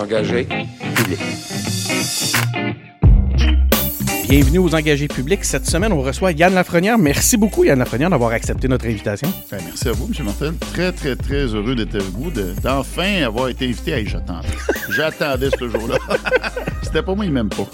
engagés publics. Bienvenue aux engagés publics. Cette semaine, on reçoit Yann Lafrenière. Merci beaucoup, Yann Lafrenière, d'avoir accepté notre invitation. Ben, merci à vous, M. Martel. Très, très, très heureux d'être avec vous, de- d'enfin avoir été invité. Hey, j'attendais. J'attendais ce jour-là. C'était pas moi, il m'aime pas.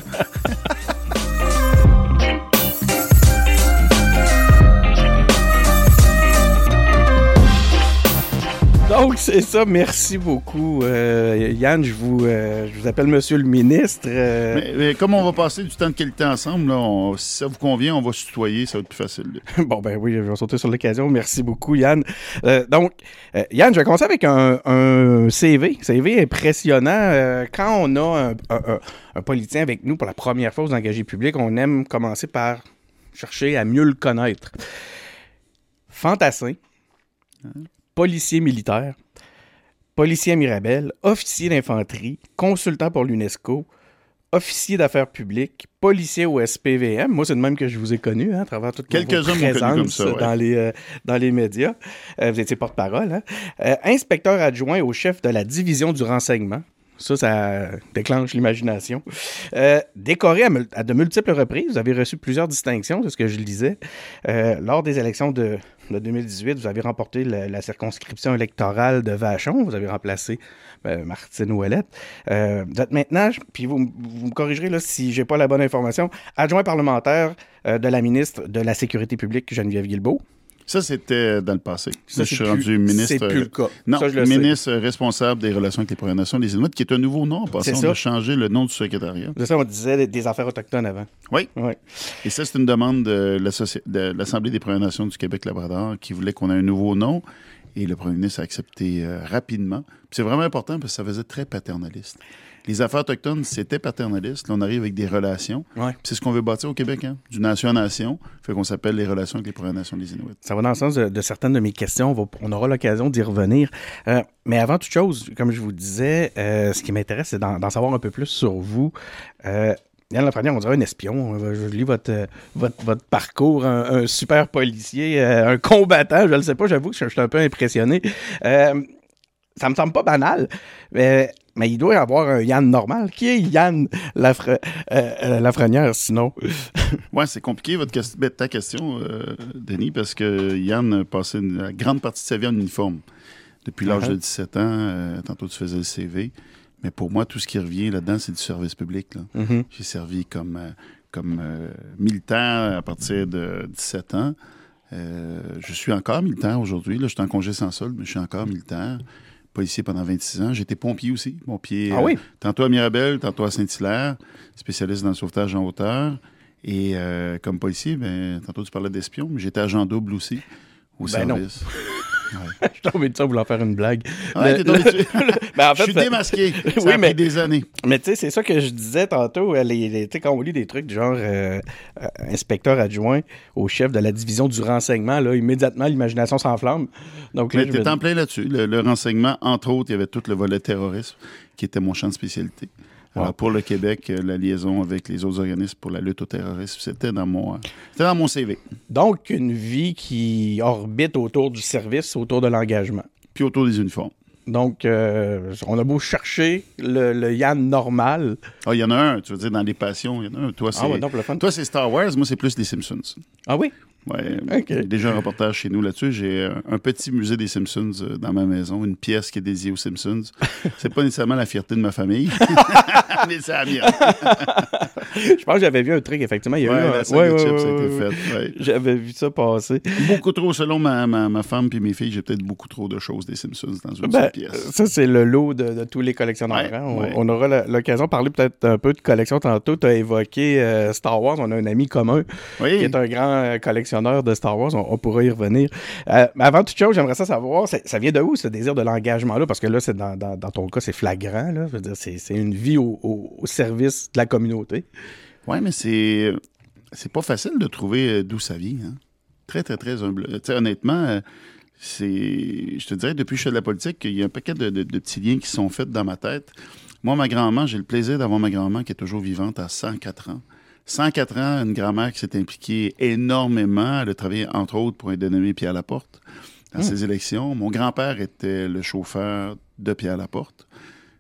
Donc, c'est ça. Merci beaucoup. Euh, Yann, je vous, euh, je vous appelle Monsieur le ministre. Euh, Mais, mais comme on va passer du temps de qualité ensemble, là, on- si ça vous convient, on va se tutoyer, ça va être plus facile. Bon, ben oui, je vais sauter sur l'occasion. Merci beaucoup, Yann. Donc, Yann, je vais commencer avec un, un CV. CV impressionnant. Quand on a un, un- un- un politicien avec nous pour la première fois aux engagés publics, on aime commencer par chercher à mieux le connaître. Fantassin, policier militaire, policier à Mirabel, officier d'infanterie, consultant pour l'UNESCO, officier d'affaires publiques, policier au SPVM. Moi, c'est de même que je vous ai connu, hein, à travers toute Quelques-uns m'ont connu comme ça, ouais. dans, les, euh, dans les médias. Euh, vous étiez porte-parole. hein. Euh, inspecteur adjoint au chef de la division du renseignement. Ça, ça déclenche l'imagination. Euh, décoré à, de multiples reprises, vous avez reçu plusieurs distinctions, c'est ce que je le disais. Euh, lors des élections de, de 2018, vous avez remporté la circonscription électorale de Vachon. Vous avez remplacé euh, Martine Ouellette. Euh, vous êtes maintenant, je- puis vous, vous me corrigerez là, si j'ai pas la bonne information, adjoint parlementaire de la ministre de la Sécurité publique, Geneviève Guilbeault. Ça, c'était dans le passé. Ça, je c'est suis plus- rendu ministre. c'est plus le cas. Non, Ça, je le sais. ministre responsable des relations avec les Premières Nations des Inuits, qui est un nouveau nom en passant. On a changé le nom du secrétariat. C'est ça, on disait des affaires autochtones avant. Oui. Oui. Et ça, c'est une demande de l'Assemblée des Premières Nations du Québec-Labrador qui voulait qu'on ait un nouveau nom. Et le premier ministre a accepté euh, rapidement. C'est vraiment important parce que ça faisait très paternaliste. Les affaires autochtones, c'était paternaliste. Là, on arrive avec des relations. Ouais. C'est ce qu'on veut bâtir au Québec, hein? du nation à nation. Fait qu'on s'appelle les relations avec les Premières Nations des Inuits. Ça va dans le sens de, de certaines de mes questions. On, va- on aura l'occasion d'y revenir. Euh, mais avant toute chose, comme je vous disais, euh, ce qui m'intéresse, c'est d'en savoir un peu plus sur vous. Euh, Yann Lafrenière, on dirait un espion. Je lis votre, euh, votre, votre parcours, un, un super policier, euh, un combattant. Je ne le sais pas, j'avoue que je, je suis un peu impressionné. Euh, ça me semble pas banal, mais, mais il doit y avoir un Yann normal. Qui est Yann Lafre, euh, euh, Lafrenière, sinon? Ouais, c'est compliqué votre ben, ta question, euh, Denis, parce que Yann a passé une, la grande partie de sa vie en uniforme. Depuis l'âge Uh-huh. de 17 ans, euh, tantôt tu faisais le CV. Mais pour moi, tout ce qui revient là-dedans, c'est du service public. Mhm. J'ai servi comme, comme militaire à partir de 17 ans. Je suis encore militaire aujourd'hui. Là, je suis en congé sans solde, mais je suis encore militaire. Policier pendant 26 ans. J'étais pompier aussi. Pompier, Ah oui? tantôt à Mirabel, tantôt à Saint-Hilaire, spécialiste dans le sauvetage en hauteur. Et euh, comme policier, ben, tantôt tu parlais d'espion, mais j'étais agent double aussi au Ben non. Je suis tombé de ça vouloir faire une blague. Ouais, Le- t'es tombé le- dessus. Ben, en je fait, suis ça- démasqué. Ça Oui, a mais- pris des années. Mais tu sais, c'est ça que je disais tantôt. euh, Les, les- tu quand on lit des trucs du genre euh, euh, inspecteur adjoint au chef de la division du renseignement, là, immédiatement, l'imagination s'enflamme. Donc là, Mais je me t'es en plein là-dessus. Le, le renseignement, entre autres, il y avait tout le volet terrorisme qui était mon champ de spécialité. Alors, pour le Québec, euh, la liaison avec les autres organismes pour la lutte au terrorisme, c'était dans mon, euh, c'était dans mon CV. Donc, une vie qui orbite autour du service, autour de l'engagement. Puis autour des uniformes. Donc, euh, on a beau chercher le, le Yann normal. Ah, il y en a un, tu veux dire, dans les passions, il y en a un. Toi, c'est, Ah ouais, toi, c'est Star Wars, moi, c'est plus les Simpsons. Ah oui? Ouais, déjà un reportage chez nous là-dessus. J'ai euh, un petit musée des Simpsons euh, dans ma maison, une pièce qui est dédiée aux Simpsons. C'est pas nécessairement la fierté de ma famille, mais c'est la mienne. Je pense que j'avais vu un truc, effectivement. Il y a Ouais, eu un- la ouais, ouais, a été faite. J'avais vu ça passer. Beaucoup trop, selon ma, ma, ma femme puis mes filles, j'ai peut-être beaucoup trop de choses des Simpsons dans une Ben, seule pièce. ça, c'est le lot de, de tous les collectionneurs. Hein. On, aura l'occasion de parler peut-être un peu de collection tantôt. Tu as évoqué euh, Star Wars. On a un ami commun qui est un grand euh, de Star Wars. On, pourra y revenir. Euh, mais avant toute chose, j'aimerais ça savoir, ça vient de où ce désir de l'engagement-là? Parce que là, c'est dans, ton cas, c'est flagrant. C'est, une vie au, service de la communauté. ouais, mais c'est c'est pas facile de trouver euh, d'où ça vient. hein. Très, très, très humble. Sais, honnêtement, euh, c'est. Je te dirais, depuis que je fais de la politique, il y a un paquet de- de petits liens qui sont faits dans ma tête. Moi, ma grand-mère, j'ai le plaisir d'avoir ma grand-mère qui est toujours vivante à 104 ans. 104 ans, une grand-mère qui s'est impliquée énormément. Elle a travaillé, entre autres, pour un dénommé Pierre Laporte dans ses élections. Mon grand-père était le chauffeur de Pierre Laporte.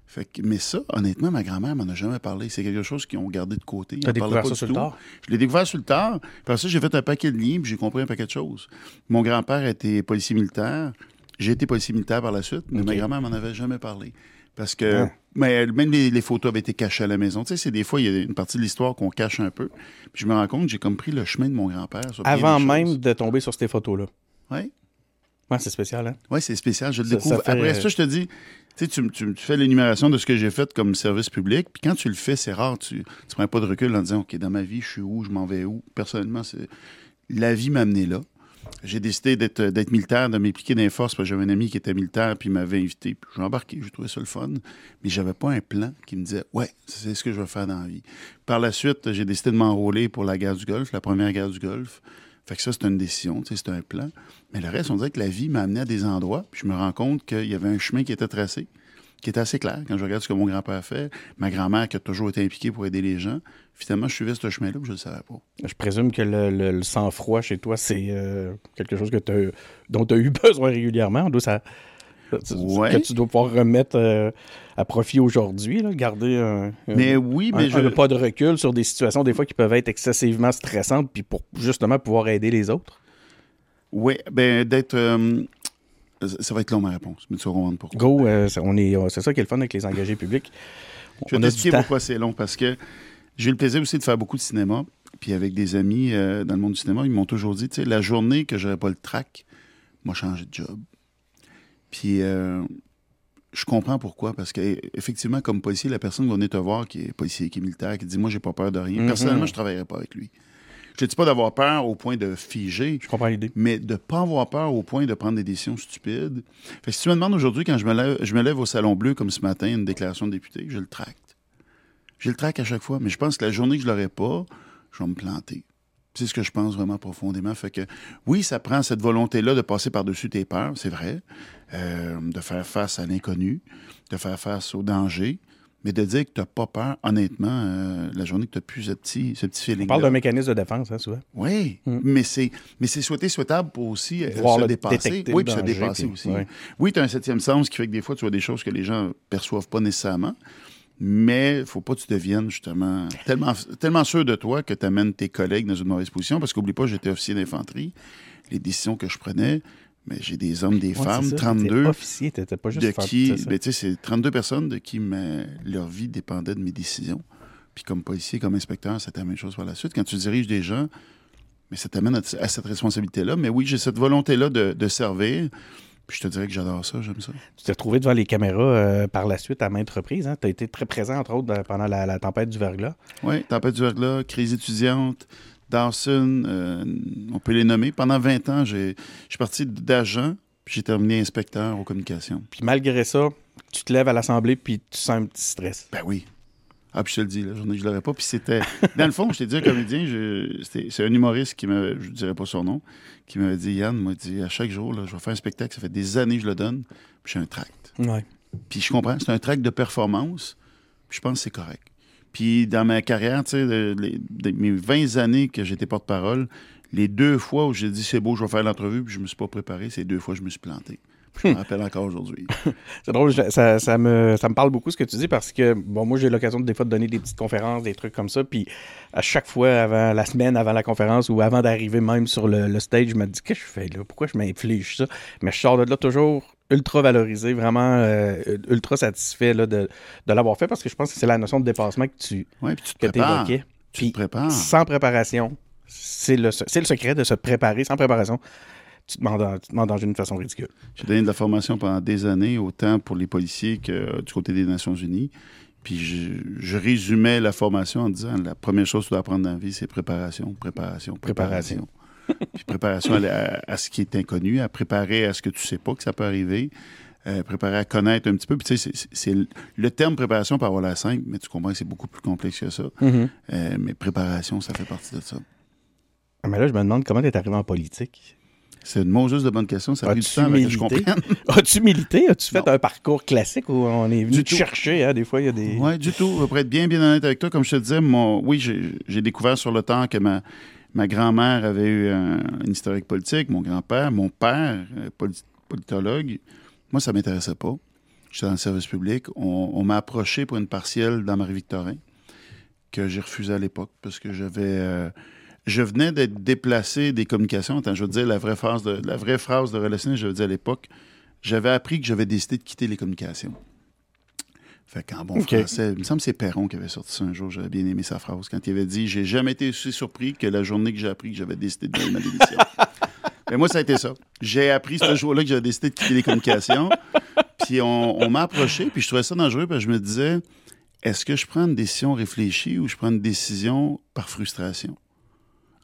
Fait que, mais ça, honnêtement, ma grand-mère m'en a jamais parlé. C'est quelque chose qu'ils ont gardé de côté. Tu as découvert ça sur le tard? Je l'ai découvert sur le tard. Puis ça, j'ai fait un paquet de liens, puis j'ai compris un paquet de choses. Mon grand-père était policier militaire. J'ai été policier militaire par la suite, mais ma grand-mère m'en avait jamais parlé. Parce que Ah. Mais, même les, les photos avaient été cachées à la maison. Tu sais, c'est des fois, il y a une partie de l'histoire qu'on cache un peu. Puis je me rends compte j'ai comme pris le chemin de mon grand-père. Avant même choses. de tomber sur ces photos-là. Oui, Ouais, c'est spécial, hein? ouais, c'est spécial. Je le Ça- découvre. ça fait- Après ça, je te dis, tu sais, tu, tu- tu fais l'énumération de ce que j'ai fait comme service public. Puis quand tu le fais, c'est rare. Tu ne prends pas de recul en disant, OK, dans ma vie, je suis où, je m'en vais où. Personnellement, c'est la vie m'a amené là. J'ai décidé d'être d'être militaire, de m'impliquer dans les forces, parce que j'avais un ami qui était militaire, puis m'avait invité. J'ai embarqué, j'ai trouvé ça le fun. Mais j'avais pas un plan qui me disait, ouais, c'est ce que je veux faire dans la vie. Par la suite, j'ai décidé de m'enrôler pour la guerre du Golfe, la première guerre du Golfe. Fait que ça, c'est une décision, c'est un plan. Mais le reste, on dirait que la vie m'a amené à des endroits, puis je me rends compte qu'il y avait un chemin qui était tracé, qui était assez clair. Quand je regarde ce que mon grand-père fait, ma grand-mère qui a toujours été impliquée pour aider les gens, finalement, je suivais ce chemin-là, je ne le savais pas. Je présume que le, le- le sang-froid chez toi, c'est euh, quelque chose que dont tu as eu besoin régulièrement. D'où ça, Ouais. Que tu dois pouvoir remettre euh, à profit aujourd'hui, garder un, un- Mais oui, un- mais je... un pas de recul sur des situations, des fois, qui peuvent être excessivement stressantes, puis pour justement pouvoir aider les autres. Oui, ben d'être. euh, ça va être long ma réponse, mais tu vas comprendre pourquoi. Go, euh, c'est- on est, c'est ça qui est le fun avec les engagés publics. Je vais t'expliquer pourquoi c'est long, parce que j'ai eu le plaisir aussi de faire beaucoup de cinéma. Puis avec des amis euh, dans le monde du cinéma, ils m'ont toujours dit, tu sais, la journée que j'aurais pas le track, moi changé de job. Puis euh, je comprends pourquoi, parce que effectivement, comme policier, la personne qui va venir te voir, qui est policier, qui est militaire, qui dit, moi j'ai pas peur de rien. Mhm. Personnellement, je travaillerais pas avec lui. Je ne dis pas d'avoir peur au point de figer, Je comprends l'idée. mais de ne pas avoir peur au point de prendre des décisions stupides. Fait que si tu me demandes aujourd'hui, quand je me, lève, je me lève au Salon Bleu, comme ce matin, une déclaration de député, je le tracte. Je le traque à chaque fois, mais je pense que la journée que je l'aurai pas, je vais me planter. C'est ce que je pense vraiment profondément. Fait que oui, ça prend cette volonté-là de passer par-dessus tes peurs, c'est vrai, euh, de faire face à l'inconnu, de faire face au danger, mais de dire que tu n'as pas peur, honnêtement, euh, la journée que tu as plus ce petit, ce petit feeling On parle d'un mécanisme de défense, hein, souvent. oui, Mm. mais c'est mais c'est souhaité souhaitable pour aussi euh, Voir se le- dépasser. Oui, le puis se dépasser puis- aussi. Oui, tu as un septième sens qui fait que des fois, tu vois des choses que les gens perçoivent pas nécessairement. Mais il faut pas que tu deviennes justement tellement, tellement sûr de toi que tu amènes tes collègues dans une mauvaise position. Parce qu'oublie pas, j'étais officier d'infanterie. Les décisions que je prenais, mais j'ai des hommes, des Ouais, femmes, ça, 32 t'étais officier, t'étais pas juste de qui, ben, tu sais, c'est 32 personnes de qui ma- leur vie dépendait de mes décisions. Puis comme policier, comme inspecteur, c'était la même chose par la suite. Quand tu diriges des gens, mais ça t'amène à, à cette responsabilité-là. Mais oui, j'ai cette volonté-là de, de servir. Puis je te dirais que j'adore ça, j'aime ça. Tu t'es retrouvé devant les caméras euh, par la suite à maintes reprises. Hein? Tu as été très présent, entre autres, pendant la, la tempête du verglas. Oui, Tempête du verglas, crise étudiante, Dawson, euh, on peut les nommer. Pendant 20 ans, j'ai- je suis parti d'agent, puis j'ai terminé inspecteur aux communications. Puis malgré ça, tu te lèves à l'Assemblée puis tu sens un petit stress. Ben oui. Ah, puis je te le dis, la journée que je l'aurais pas. Puis c'était. Dans le fond, je t'ai dit, un comédien, c'est un humoriste qui m'avait, je ne dirais pas son nom, qui m'avait dit Yann, m'a dit, à chaque jour, là, je vais faire un spectacle, ça fait des années que je le donne, puis j'ai un tract. Ouais. Puis je comprends, c'est un tract de performance, puis je pense que c'est correct. Puis dans ma carrière, tu sais, mes 20 années que j'étais porte-parole, les deux fois où j'ai dit c'est beau, je vais faire l'entrevue, puis je me suis pas préparé, c'est deux fois que je me suis planté. Je me rappelle encore aujourd'hui. C'est drôle, je- ça, ça me, ça me parle beaucoup ce que tu dis parce que, bon, moi, j'ai l'occasion des fois de donner des petites conférences, des trucs comme ça. Puis à chaque fois, avant la semaine, avant la conférence ou avant d'arriver même sur le, le stage, je me dis, qu'est-ce que je fais là? Pourquoi je m'inflige ça? Mais je sors de là toujours ultra valorisé, vraiment euh, ultra satisfait là, de, de l'avoir fait parce que je pense que c'est la notion de dépassement que tu Oui, puis tu te que prépares. évoquais. Tu Puis te prépares. sans préparation, c'est le, c'est le secret de se préparer sans préparation. Tu te mets en, danger d'une façon ridicule. J'ai donné de la formation pendant des années, autant pour les policiers que euh, du côté des Nations Unies. Puis je, je résumais la formation en disant la première chose que tu dois apprendre dans la vie, c'est préparation, préparation, préparation. Puis préparation à, à- à ce qui est inconnu, à préparer à ce que tu sais pas que ça peut arriver, euh, préparer à connaître un petit peu. Puis tu sais, c'est- le- terme préparation peut avoir la simple, mais tu comprends que c'est beaucoup plus complexe que ça. Mm-hmm. Euh, mais préparation, ça fait partie de ça. Ah, Mais là, je me demande comment tu es arrivé en politique. C'est une mauvaise de bonne question. Ça a pris du temps que je comprenne. As-tu milité? As-tu fait Non. un parcours classique où on est venu Du te tout. chercher? hein? Des fois, il y a des. Oui, du tout. Pour être bien, bien honnête avec toi, comme je te disais, mon, oui, j'ai découvert sur le temps que ma, ma grand-mère avait eu un, une historique politique, mon grand-père, mon père, euh, poli- politologue. Moi, ça m'intéressait pas. J'étais dans le service public. On, m'a approché pour une partielle dans Marie-Victorin que j'ai refusé à l'époque parce que j'avais. Euh, je venais d'être déplacé des communications. Attends, je veux dire la vraie phrase de la vraie phrase de relationnel, je veux dire à l'époque. J'avais appris que j'avais décidé de quitter les communications. Fait qu'en bon français, il me semble que c'est Perron qui avait sorti ça un jour, j'avais bien aimé sa phrase, quand il avait dit J'ai jamais été aussi surpris que la journée que j'ai appris que j'avais décidé de donner ma démission. Mais moi, ça a été ça. J'ai appris ce jour-là que j'avais décidé de quitter les communications. Puis on, m'a approché, puis je trouvais ça dangereux, parce que je me disais Est-ce que je prends une décision réfléchie ou je prends une décision par frustration?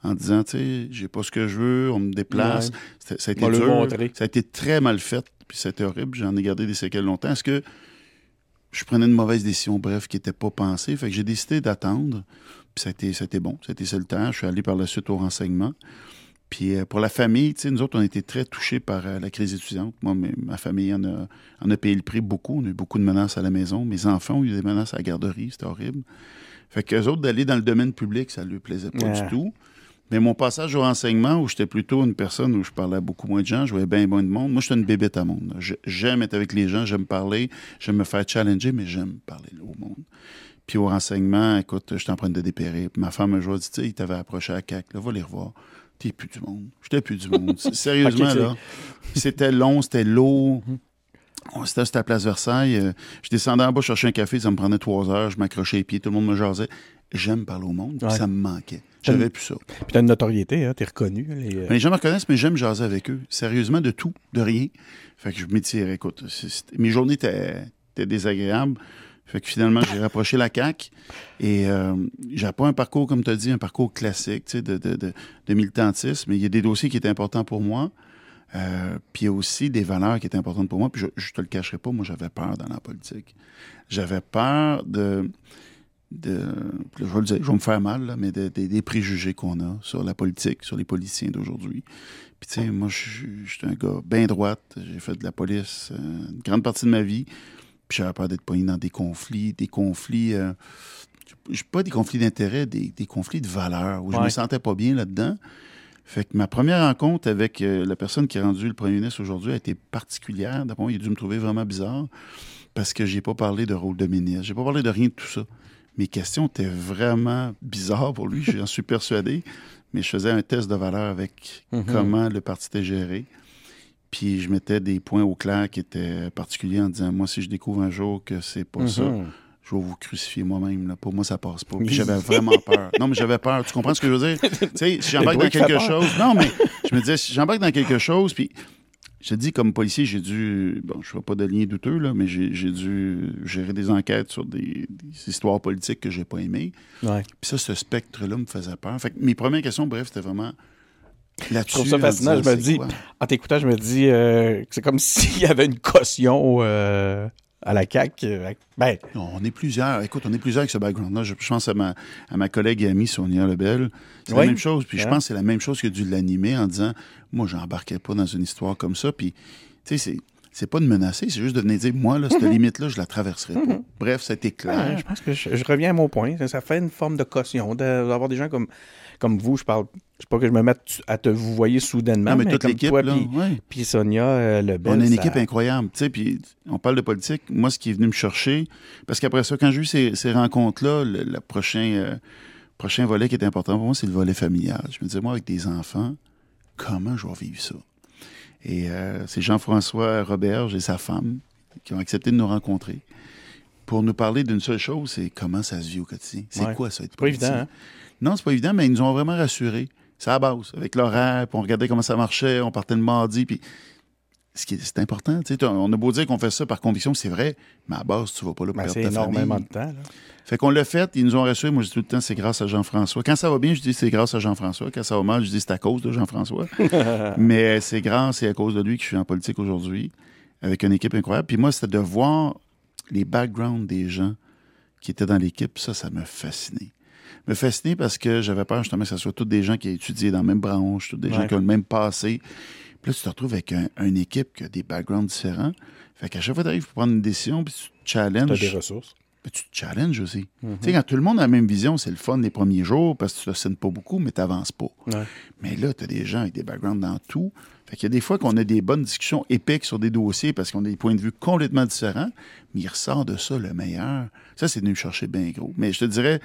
En disant, tu sais, j'ai pas ce que je veux, on me déplace. Ça a été dur. Ça a été très mal fait, puis c'était horrible. J'en ai gardé des séquelles longtemps. Est-ce que je prenais une mauvaise décision, bref, qui n'était pas pensée? Fait que j'ai décidé d'attendre. Puis ça a, été, ça a été bon. Ça a été ça le temps. Je suis allé par la suite au renseignement. Puis euh, pour la famille, tu sais, nous autres, on a été très touchés par euh, la crise étudiante. Moi, ma famille en a, en a payé le prix beaucoup. On a eu beaucoup de menaces à la maison. Mes enfants ont eu des menaces à la garderie. C'était horrible. Fait qu'eux autres, d'aller dans le domaine public, ça ne leur plaisait pas du tout. Mais mon passage au renseignement, où j'étais plutôt une personne où je parlais à beaucoup moins de gens, je voyais bien moins de monde. Moi, je suis une bébête à monde. J'aime être avec les gens, j'aime parler, j'aime me faire challenger, mais j'aime parler au monde. Puis au renseignement, écoute, j'étais en train de dépérer. Puis ma femme un jour dit, tu sais, il t'avait approché à CAC, là, va les revoir. T'es plus du monde. J'étais plus du monde. Sérieusement, là. C'était long, c'était lourd. On était à la place Versailles. Euh, je descendais en bas chercher un café, ça me prenait trois heures. Je m'accrochais les pieds, tout le monde me jasait. J'aime parler au monde, ça me manquait. J'avais plus ça. Puis t'as une notoriété, hein, t'es reconnu. Les, euh, les, gens me reconnaissent, mais j'aime jaser avec eux. Sérieusement, de tout, de rien. Fait que je m'étire. Écoute, mes journées étaient, désagréables. Fait que finalement, j'ai rapproché la CAQ et euh, j'ai pas un parcours, comme tu as dit, un parcours classique de, de, de, de, militantisme, mais il y a des dossiers qui étaient importants pour moi. Euh, puis il y a aussi des valeurs qui étaient importantes pour moi. Puis je, je te le cacherai pas, moi j'avais peur dans la politique. J'avais peur de de, je vais le dire, je vais me faire mal, mais des préjugés qu'on a sur la politique, sur les policiers d'aujourd'hui. Puis, tu sais, moi, je suis un gars bien droite. J'ai fait de la police euh, une grande partie de ma vie. Puis, j'avais peur d'être poigné dans des conflits, des conflits, euh, pas des conflits d'intérêt, des, conflits de valeurs, où je me sentais pas bien là-dedans. Fait que ma première rencontre avec euh, la personne qui a rendu le premier ministre aujourd'hui a été particulière. D'abord, il a dû me trouver vraiment bizarre parce que j'ai pas parlé de rôle de ministre. J'ai pas parlé de rien de tout ça mes questions étaient vraiment bizarres pour lui, j'en suis persuadé. Mais je faisais un test de valeur avec mhm. comment le parti était géré. Puis je mettais des points au clair qui étaient particuliers en disant Moi, si je découvre un jour que c'est pas ça, mhm. je vais vous crucifier moi-même. Pour moi, ça passe pas. Puis j'avais vraiment peur. Non, mais j'avais peur. Tu comprends ce que je veux dire? tu sais, si j'embarque dans quelque chose. Non, mais je me disais, si j'embarque dans quelque chose, puis je dis, comme policier, j'ai dû. Bon, je ne fais pas de lien douteux, là, mais j'ai dû gérer des enquêtes sur des, histoires politiques que j'ai pas aimées. Ouais. Puis ça, ce spectre-là me faisait peur. Fait que mes premières questions, bref, c'était vraiment là-dessus. Je trouve ça fascinant. Je me dis, en t'écoutant, je me dis, euh, c'est comme s'il y avait une caution. Euh, à la CAQ. Euh, ben... on est plusieurs. Écoute, on est plusieurs avec ce background-là. Je, pense à ma, à ma collègue et amie Sonia Lebel. C'est la même chose. Puis je pense que c'est la même chose que dû l'animer en disant Moi, j'embarquais pas dans une histoire comme ça. Puis, tu sais, c'est. C'est pas de menacer, c'est juste de venir dire, moi, là, cette mm-hmm. limite-là, je la traverserai pas. Mm-hmm. Bref, c'était clair. je pense que je, je, reviens à mon point. Ça fait une forme de caution d'avoir des gens comme comme vous, je parle, je pas que je me mette à te vous voyez soudainement, mais, toute l'équipe, puis Sonia euh, le On a une équipe incroyable, tu sais, puis on parle de politique. Moi, ce qui est venu me chercher, parce qu'après ça, quand j'ai eu ces, rencontres-là, le, prochain, euh, prochain volet qui est important pour moi, c'est le volet familial. Je me disais, moi, avec des enfants, comment je vais vivre ça? Et euh, c'est Jean-François Roberge et sa femme qui ont accepté de nous rencontrer pour nous parler d'une seule chose, c'est comment ça se vit au quotidien. C'est quoi ça, être pas évident, hein? Non, c'est pas évident, mais ils nous ont vraiment rassurés. C'est à base. Avec l'horaire, puis on regardait comment ça marchait, on partait le mardi, puis ce qui c'est important. On a beau dire qu'on fait ça par conviction, c'est vrai, mais à base, tu vas pas là pour ben, perdre ta énormément de temps. Là. Fait qu'on l'a fait, ils nous ont rassurés. Moi, je dis tout le temps, c'est grâce à Jean-François. Quand ça va bien, je dis c'est grâce à Jean-François. Quand ça va mal, je dis c'est à cause de Jean-François. mais c'est grâce et à cause de lui que je suis en politique aujourd'hui, avec une équipe incroyable. Puis moi, c'était de voir les backgrounds des gens qui étaient dans l'équipe. Ça, ça m'a fasciné me fasciné parce que j'avais peur justement que ce soit tous des gens qui ont étudié dans la même branche, tous des gens qui ont le même passé. Puis là, tu te retrouves avec une équipe qui a des backgrounds différents. Fait qu'à chaque fois que tu arrives pour prendre une décision, puis tu challenges. Tu as des ressources. Mais tu te challenges aussi. Tu sais, quand tout le monde a la même vision, c'est le fun les premiers jours parce que tu ne signes pas beaucoup, mais tu n'avances pas. Ouais. Mais là, tu as des gens avec des backgrounds dans tout. Fait qu'il y a des fois qu'on a des bonnes discussions épiques sur des dossiers parce qu'on a des points de vue complètement différents, mais il ressort de ça le meilleur. Ça, c'est venu me chercher bien gros. Mais je te dirais,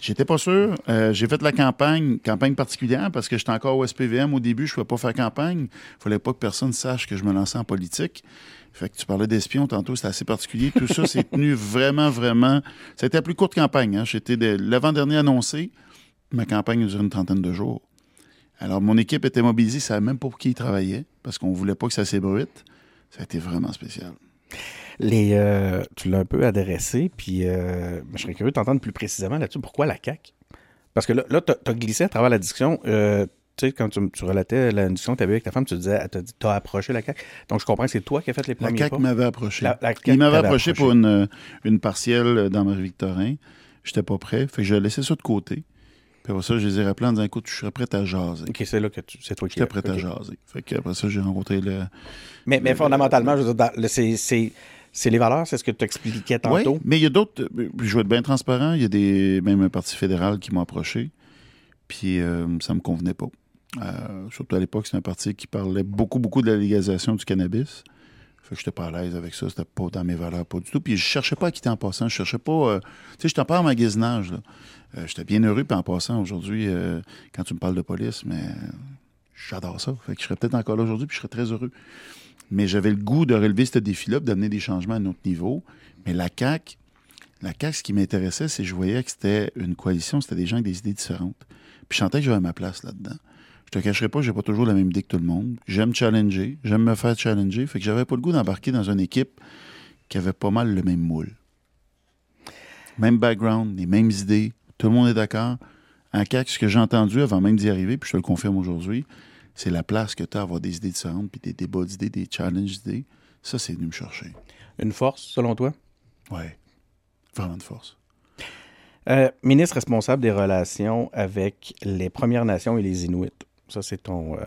j'étais pas sûr. Euh, j'ai fait la campagne, campagne particulière, parce que j'étais encore au SPVM au début, je ne pouvais pas faire campagne. Il fallait pas que personne sache que je me lançais en politique. Fait que tu parlais d'espion tantôt, c'était assez particulier. Tout ça, c'est tenu vraiment, vraiment. Ça a été la plus courte campagne. Hein. J'étais de l'avant-dernier annoncé. Ma campagne a duré une trentaine de jours. Alors, mon équipe était mobilisée, ne savait même pas pour qui ils travaillaient, parce qu'on voulait pas que ça s'ébruite. Ça a été vraiment spécial. Les, euh, tu l'as un peu adressé, puis euh, je serais curieux de t'entendre plus précisément là-dessus. Pourquoi la CAQ? Parce que là, là tu as, glissé à travers la discussion. Euh, tu sais, quand tu, tu, relatais la discussion que tu avais avec ta femme, tu disais, tu as approché la CAQ. Donc, je comprends que c'est toi qui as fait les premiers La CAQ m'avait approché. La, la Il m'avait approché, approché, pour une, une partielle dans Marie-Victorin. J'étais pas prêt. Fait que j'ai laissé ça de côté. Puis après ça, je les ai rappelés en disant écoute, je serais prêt à jaser. OK, c'est là que tu, c'est toi qui J'étais prêt à jaser. Fait que après ça, j'ai rencontré le. Mais, mais fondamentalement, je veux dire, c'est, c'est, les valeurs, c'est ce que tu expliquais tantôt. Oui, mais il y a d'autres. Je vais être bien transparent. Il y a des, même un parti fédéral qui m'a approché. Puis euh, ça me convenait pas. Euh, surtout à l'époque, c'est un parti qui parlait beaucoup, beaucoup de la légalisation du cannabis. Fait que j'étais pas à l'aise avec ça. C'était pas dans mes valeurs, pas du tout. Puis je cherchais pas à quitter en passant. Je cherchais pas. Euh, tu sais, j'étais pas en magasinage. Euh, j'étais bien heureux, puis en passant aujourd'hui, euh, quand tu me parles de police, mais j'adore ça. Fait que je serais peut-être encore là aujourd'hui, puis je serais très heureux. Mais j'avais le goût de relever ce défi-là, d'amener des changements à notre niveau. Mais la CAQ, la CAQ, ce qui m'intéressait, c'est que je voyais que c'était une coalition, c'était des gens avec des idées différentes. Puis je sentais que j'avais ma place là-dedans. Je te cacherai pas, j'ai pas toujours la même idée que tout le monde. J'aime challenger, j'aime me faire challenger. Fait que j'avais pas le goût d'embarquer dans une équipe qui avait pas mal le même moule. Même background, les mêmes idées, tout le monde est d'accord. En CAQ, ce que j'ai entendu avant même d'y arriver, puis je te le confirme aujourd'hui, c'est la place que tu as à avoir des idées différentes, puis des débats d'idées, des challenges d'idées. Ça, c'est venu me chercher. Une force, selon toi? Oui, vraiment de force. Euh, ministre responsable des relations avec les Premières Nations et les Inuits. Ça, c'est ton, euh,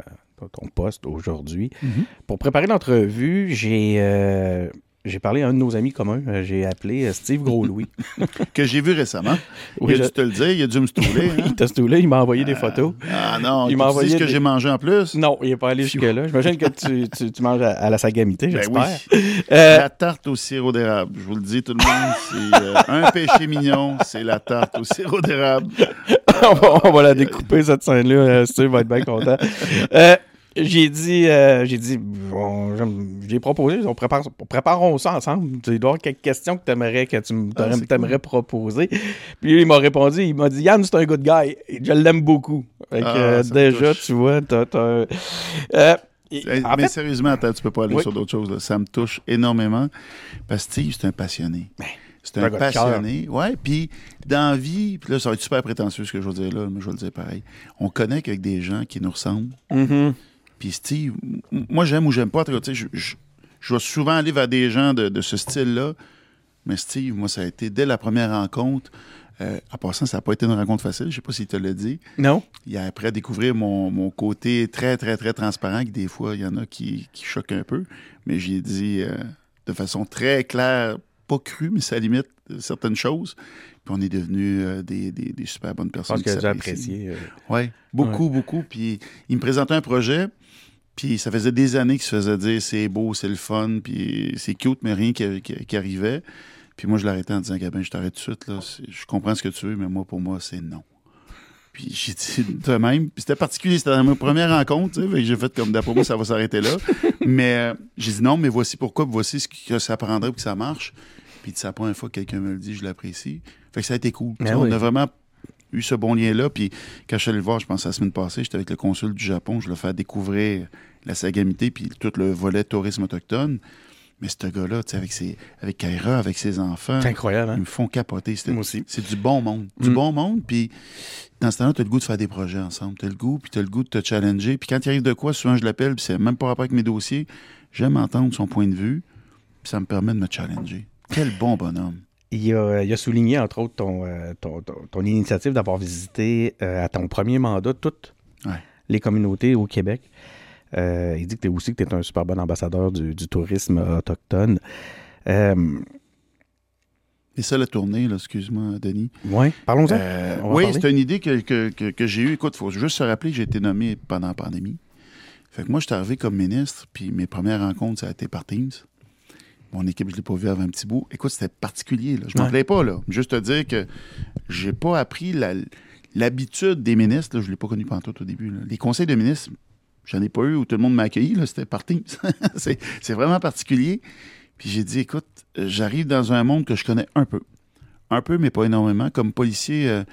ton poste aujourd'hui. Mm -hmm. Pour préparer l'entrevue, j'ai euh, j'ai parlé à un de nos amis communs. J'ai appelé Steve Gros-Louis. que j'ai vu récemment. Oui, il a je... dû te le dire, il a dû me stouler. Hein? il t'a stoulé, il m'a envoyé des photos. Ah non, il m'a envoyé ce que j'ai mangé en plus? Non, il n'est pas allé jusque-là. J'imagine que tu, tu, tu, manges à, à la sagamité, j'espère. Ben oui. euh... La tarte au sirop d'érable. Je vous le dis, tout le monde, c'est euh, un péché mignon, c'est la tarte au sirop d'érable. on, va, on, va, la découper, cette scène-là. Steve va être bien content. Euh, j'ai dit, euh, j'ai dit, bon, j'ai proposé, on prépare, préparons ça ensemble. Doit y avoir quelques questions que, aimerais, que tu aimerais cool. proposer. Puis il m'a répondu, il m'a dit, Yann, c'est un good guy. Je l'aime beaucoup. Fait que, ah, déjà, tu vois, t'as. Euh, mais fait, sérieusement, attends, tu peux pas aller oui. sur d'autres choses. Là. Ça me touche énormément. Parce que Steve, c'est un passionné. Ben, c'est un, passionné. Ouais, puis dans la vie, puis là, ça va être super prétentieux ce que je vais dire là, mais je vais le dire pareil. On connecte avec des gens qui nous ressemblent. Mm -hmm. Puis Steve, moi j'aime ou j'aime pas. Je, je, je, vais souvent aller vers des gens de, de ce style-là. Mais Steve, moi, ça a été dès la première rencontre. Euh, en passant, ça n'a pas été une rencontre facile. Je sais pas s'il te l'a dit. Non. Il a après découvrir mon, mon, côté très, très, très transparent, que des fois, il y en a qui, qui choquent un peu. Mais j'ai dit euh, de façon très claire, pas crue, mais ça limite certaines choses. Puis on est devenus euh, des, des, des, super bonnes personnes. Je pense que j'ai apprécié. Euh... Oui, beaucoup, ouais. beaucoup. Puis il me présentait un projet. Puis ça faisait des années qu'il se faisait dire c'est beau, c'est le fun, puis c'est cute, mais rien qui, qui, qui arrivait. Puis moi, je l'arrêtais en disant Gabin, je t'arrête tout de suite. Là. Je comprends ce que tu veux, mais moi, pour moi, c'est non. Puis j'ai dit de même. Puis c'était particulier, c'était dans ma première rencontre. Tu sais, j'ai fait comme d'après moi, ça va s'arrêter là. mais euh, j'ai dit non, mais voici pourquoi, voici ce que ça prendrait pour que ça marche. Puis c'est la première fois que quelqu'un me le dit, je l'apprécie. Fait que ça a été cool. Ah on a vraiment eu ce bon lien-là. Puis quand je suis allé le voir, je pense la semaine passée, j'étais avec le consul du Japon, je l'ai fait découvrir la sagamité puis tout le volet tourisme autochtone. Mais ce gars-là, avec, ses, avec Kaira, avec ses enfants, c'est incroyable. Hein? Ils me font capoter. Moi aussi. C'est du bon monde. Du mm. bon monde. Puis dans ce temps-là, tu as le goût de faire des projets ensemble. Tu as le goût, puis tu as le goût de te challenger. Puis quand il arrive de quoi, souvent je l'appelle, puis c'est même pas rapport avec mes dossiers. J'aime entendre son point de vue, puis ça me permet de me challenger. Quel bon bonhomme. Il a, il a, souligné, entre autres, ton, euh, ton, ton, ton initiative d'avoir visité euh, à ton premier mandat toutes ouais. les communautés au Québec. Euh, il dit que tu es aussi que tu es un super bon ambassadeur du, du tourisme autochtone. Euh, Et ça, la tournée, excuse-moi, Denis. Oui, parlons-en. Euh, oui, c'est une idée que, que, que, que j'ai eue. Écoute, il faut juste se rappeler que j'ai été nommé pendant la pandémie. Fait que moi, je suis arrivé comme ministre, puis mes premières rencontres, ça a été par Teams. Mon équipe, je ne l'ai pas vu avant un petit bout. Écoute, c'était particulier. Là. Je m'en Ouais. plais pas, là. Juste te dire que j'ai pas appris l'habitude des ministres. Là. Je ne l'ai pas connu pantoute au début. là. Les conseils de ministres, j'en ai pas eu où tout le monde m'a accueilli. C'était par Teams. c'est vraiment particulier. Puis j'ai dit, écoute, j'arrive dans un monde que je connais un peu. Un peu, mais pas énormément. Comme policier, euh,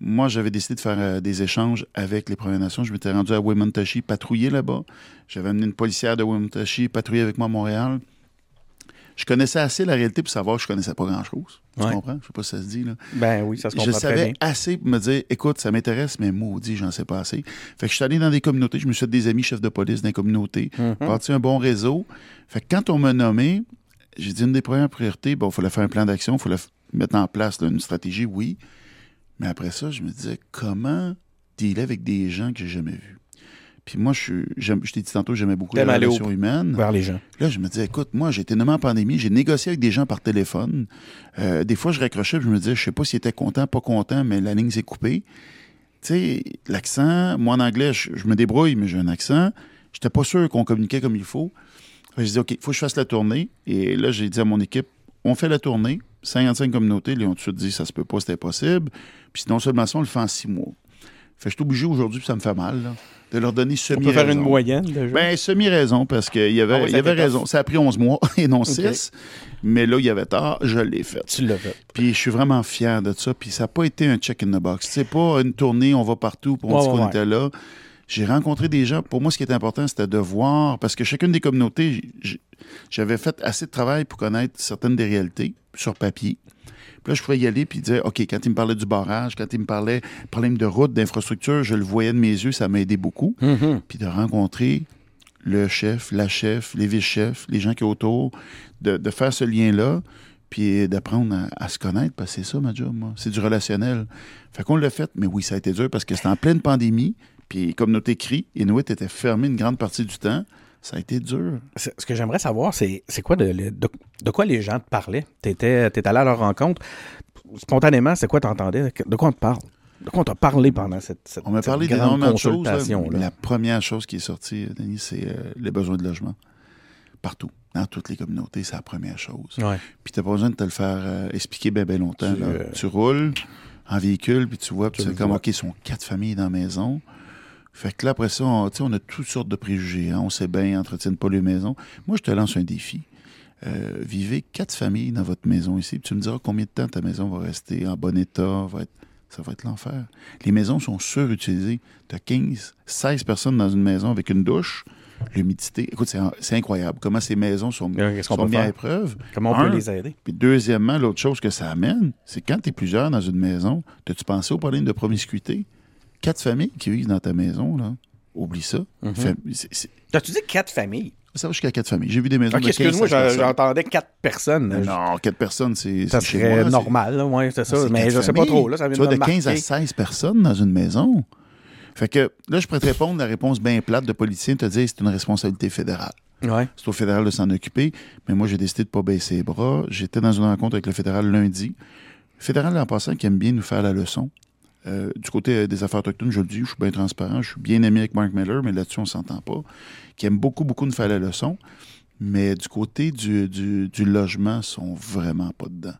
moi, j'avais décidé de faire euh, des échanges avec les Premières Nations. Je m'étais rendu à Wemontashi, patrouiller là-bas. J'avais amené une policière de Wemontashi, patrouiller avec moi à Montréal. Je connaissais assez la réalité pour savoir que je connaissais pas grand-chose. Tu Ouais. comprends? Je sais pas si ça se dit, là. Ben oui, ça se Je comprend très savais bien. assez pour me dire, écoute, ça m'intéresse, mais maudit, j'en sais pas assez. Fait que je suis allé dans des communautés, je me suis fait des amis chefs de police dans les communautés, Mhm. parti un bon réseau. Fait que quand on m'a nommé, j'ai dit une des premières priorités, bon, il fallait faire un plan d'action, il fallait mettre en place là, une stratégie, oui. Mais après ça, je me disais, comment dealer avec des gens que j'ai jamais vus? Puis moi, je, t'ai dit tantôt, j'aimais beaucoup les aller au- relations humaines. Vers les gens. Là, je me disais, écoute, moi, j'ai été nommé en pandémie, j'ai négocié avec des gens par téléphone. Euh, des fois, je raccrochais, puis je me disais, je sais pas s'ils étaient contents, pas contents, mais la ligne s'est coupée. Tu sais, l'accent, moi, en anglais, je, je me débrouille, mais j'ai un accent. J'étais pas sûr qu'on communiquait comme il faut. Je dis, OK, il faut que je fasse la tournée. Et là, j'ai dit à mon équipe, on fait la tournée. 55 communautés, ils ont tout de suite dit, ça se peut pas, c'était impossible. Puis non seulement ça, on le fait en six mois. Fait que je suis obligé aujourd'hui, ça me fait mal, là, de leur donner On semi peut faire une moyenne déjà. ben, semi-raison, parce qu'il y avait, Ah oui, il avait raison. Ça a pris 11 mois et non 6. Mais là, il y avait tard, je l'ai fait. tu l'as fait. Puis je suis vraiment fier de ça. Puis ça n'a pas été un check in the box. C'est pas une tournée, on va partout, pour on dit qu'on ouais. était là. J'ai rencontré des gens. Pour moi, ce qui était important, c'était de voir, parce que chacune des communautés, j'avais fait assez de travail pour connaître certaines des réalités sur papier. Puis là, je pouvais y aller puis dire, OK, quand il me parlait du barrage, quand il me parlait problème de route, d'infrastructure, je le voyais de mes yeux, ça m'a aidé beaucoup Mhm. puis de rencontrer le chef, la chef, les vice-chefs, les gens qui sont autour, de, de faire ce lien-là, puis d'apprendre à, à se connaître, parce que c'est ça ma job, moi. C'est du relationnel. Fait qu'on l'a fait, mais oui, ça a été dur parce que c'était en pleine pandémie, puis comme notre écrit, Inuit était fermé une grande partie du temps. Ça a été dur. Ce que j'aimerais savoir, c'est quoi de, de, de quoi les gens te parlaient? T'étais étais allé à leur rencontre. Spontanément, c'est quoi t'entendais? De quoi on te parle? De quoi on t'a parlé pendant cette, cette, On m'a parlé d'énormément de choses. La première chose qui est sortie, Denis, c'est euh, les besoins de logement. Partout. Dans toutes les communautés, c'est la première chose. Ouais. Puis t'as pas besoin de te le faire euh, expliquer bien, bien longtemps. Tu, là. euh, Tu roules en véhicule, puis tu vois, puis Tu c'est comme. OK, ils sont quatre familles dans la maison. Fait que là, après ça, on, on a toutes sortes de préjugés. hein. On sait bien, ils entretiennent pas les maisons. Moi, je te lance un défi. Euh, vivez quatre familles dans votre maison ici, puis tu me diras combien de temps ta maison va rester en bon état, va être, ça va être l'enfer. Les maisons sont surutilisées. Tu as 15, 16 personnes dans une maison avec une douche, l'humidité. Écoute, c'est incroyable comment ces maisons sont, sont mises à épreuve. Comment on Un, peut les aider? Puis deuxièmement, l'autre chose que ça amène, c'est quand tu es plusieurs dans une maison, as-tu pensé au problème de promiscuité? Quatre familles qui vivent dans ta maison, là, oublie ça. C'est- T'as-tu dit quatre familles? ça va jusqu'à quatre familles. J'ai vu des maisons Ok, de 15 excuse-moi, 16 j'en- personnes. j'entendais quatre personnes. Non, quatre personnes, c'est ça serait moi, normal, là, ouais, c'est ça. c'est Mais je sais pas trop, là, ça vient Tu vois, de de me 15 à marquer. 16 personnes dans une maison? Fait que là, je pourrais te répondre la réponse bien plate de politicien, te dire c'est une responsabilité fédérale. Ouais. C'est au fédéral de s'en occuper. Mais moi, j'ai décidé de ne pas baisser les bras. J'étais dans une rencontre avec le fédéral lundi. Le fédéral, en passant, qui aime bien nous faire la leçon. Euh, du côté euh, des affaires autochtones, je le dis, je suis bien transparent. Je suis bien ami avec Mark Miller, mais là-dessus, on ne s'entend pas. Qui aime beaucoup, beaucoup nous faire la leçon. Mais du côté du, du, logement, ils sont vraiment pas dedans.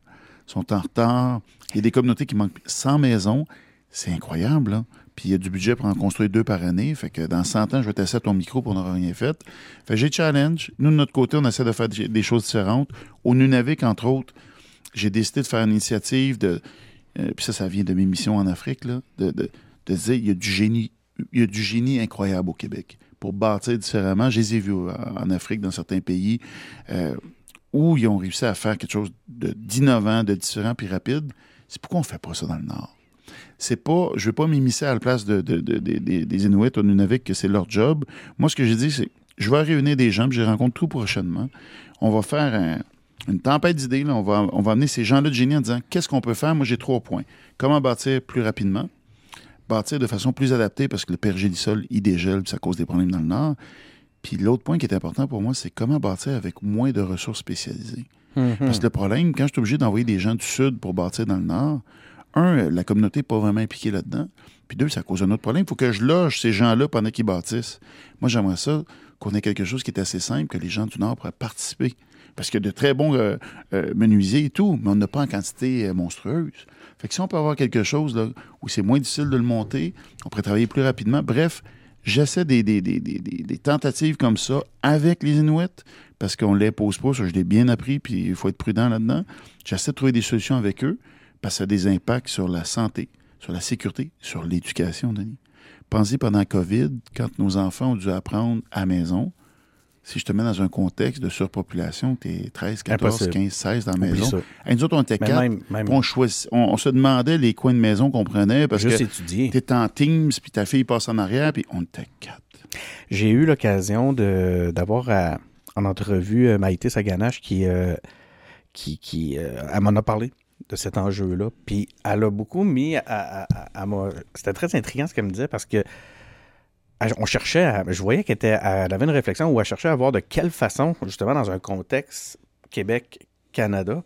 Ils sont en retard. Il y a des communautés qui manquent 100 maisons. C'est incroyable, là. Puis il y a du budget pour en construire deux par année. Fait que dans 100 ans, je vais tester ton micro pour n'aura rien fait. Fait j'ai challenge. Nous, de notre côté, on essaie de faire des choses différentes. Au Nunavik, entre autres, j'ai décidé de faire une initiative de. Euh, puis ça, ça vient de mes missions en Afrique, là, de, de, de dire il y a du génie. Il y a du génie incroyable au Québec pour bâtir différemment. Je les ai vus euh, en Afrique, dans certains pays, euh, où ils ont réussi à faire quelque chose de- d'innovant, de différent puis rapide. C'est pourquoi on ne fait pas ça dans le Nord. C'est pas, je veux pas m'immiscer à la place de, de- de- de- des- des Inuits au Nunavik, que c'est leur job. Moi, ce que j'ai dit, c'est, je vais réunir des gens, puis je les rencontre tout prochainement. On va faire un- une tempête d'idées. On va, on va amener ces gens-là de génie en disant, qu'est-ce qu'on peut faire? Moi, j'ai trois points. Comment bâtir plus rapidement? Bâtir de façon plus adaptée, parce que le pergélisol, il dégèle, puis ça cause des problèmes dans le Nord. Puis l'autre point qui est important pour moi, c'est comment bâtir avec moins de ressources spécialisées. Mhm. Parce que le problème, quand je suis obligé d'envoyer des gens du Sud pour bâtir dans le Nord, un, la communauté n'est pas vraiment impliquée là-dedans. Puis deux, ça cause un autre problème. Il faut que je loge ces gens-là pendant qu'ils bâtissent. Moi, j'aimerais ça qu'on ait quelque chose qui est assez simple, que les gens du Nord pourraient participer. Parce qu'il y a de très bons euh, euh, menuisiers et tout, mais on n'a pas en quantité euh, monstrueuse. Fait que si on peut avoir quelque chose là, où c'est moins difficile de le monter, on pourrait travailler plus rapidement. Bref, j'essaie des, tentatives comme ça avec les Inuits, parce qu'on ne les pose pas, ça je l'ai bien appris, puis il faut être prudent là-dedans. J'essaie de trouver des solutions avec eux, parce que ça a des impacts sur la santé, sur la sécurité, sur l'éducation, Denis. Pensez pendant la COVID, quand nos enfants ont dû apprendre à maison, si je te mets dans un contexte de surpopulation, tu es 13, 14, Impossible. 15, 16 dans la Oublie maison. Hey, nous autres, on était Mais quatre. même, même puis On, choisit- on- on se demandait les coins de maison qu'on prenait parce juste que tu étais en Teams, puis ta fille passe en arrière, puis on était quatre. J'ai eu l'occasion d'avoir en entrevue euh, Maïté Saganache qui, euh, qui, qui euh, elle m'en a parlé de cet enjeu-là. Puis elle a beaucoup mis à, à- à- à moi- C'était très intriguant ce qu'elle me disait parce que on cherchait, à- je voyais qu'elle était- elle avait une réflexion où elle cherchait à voir de quelle façon, justement, dans un contexte Québec-Canada,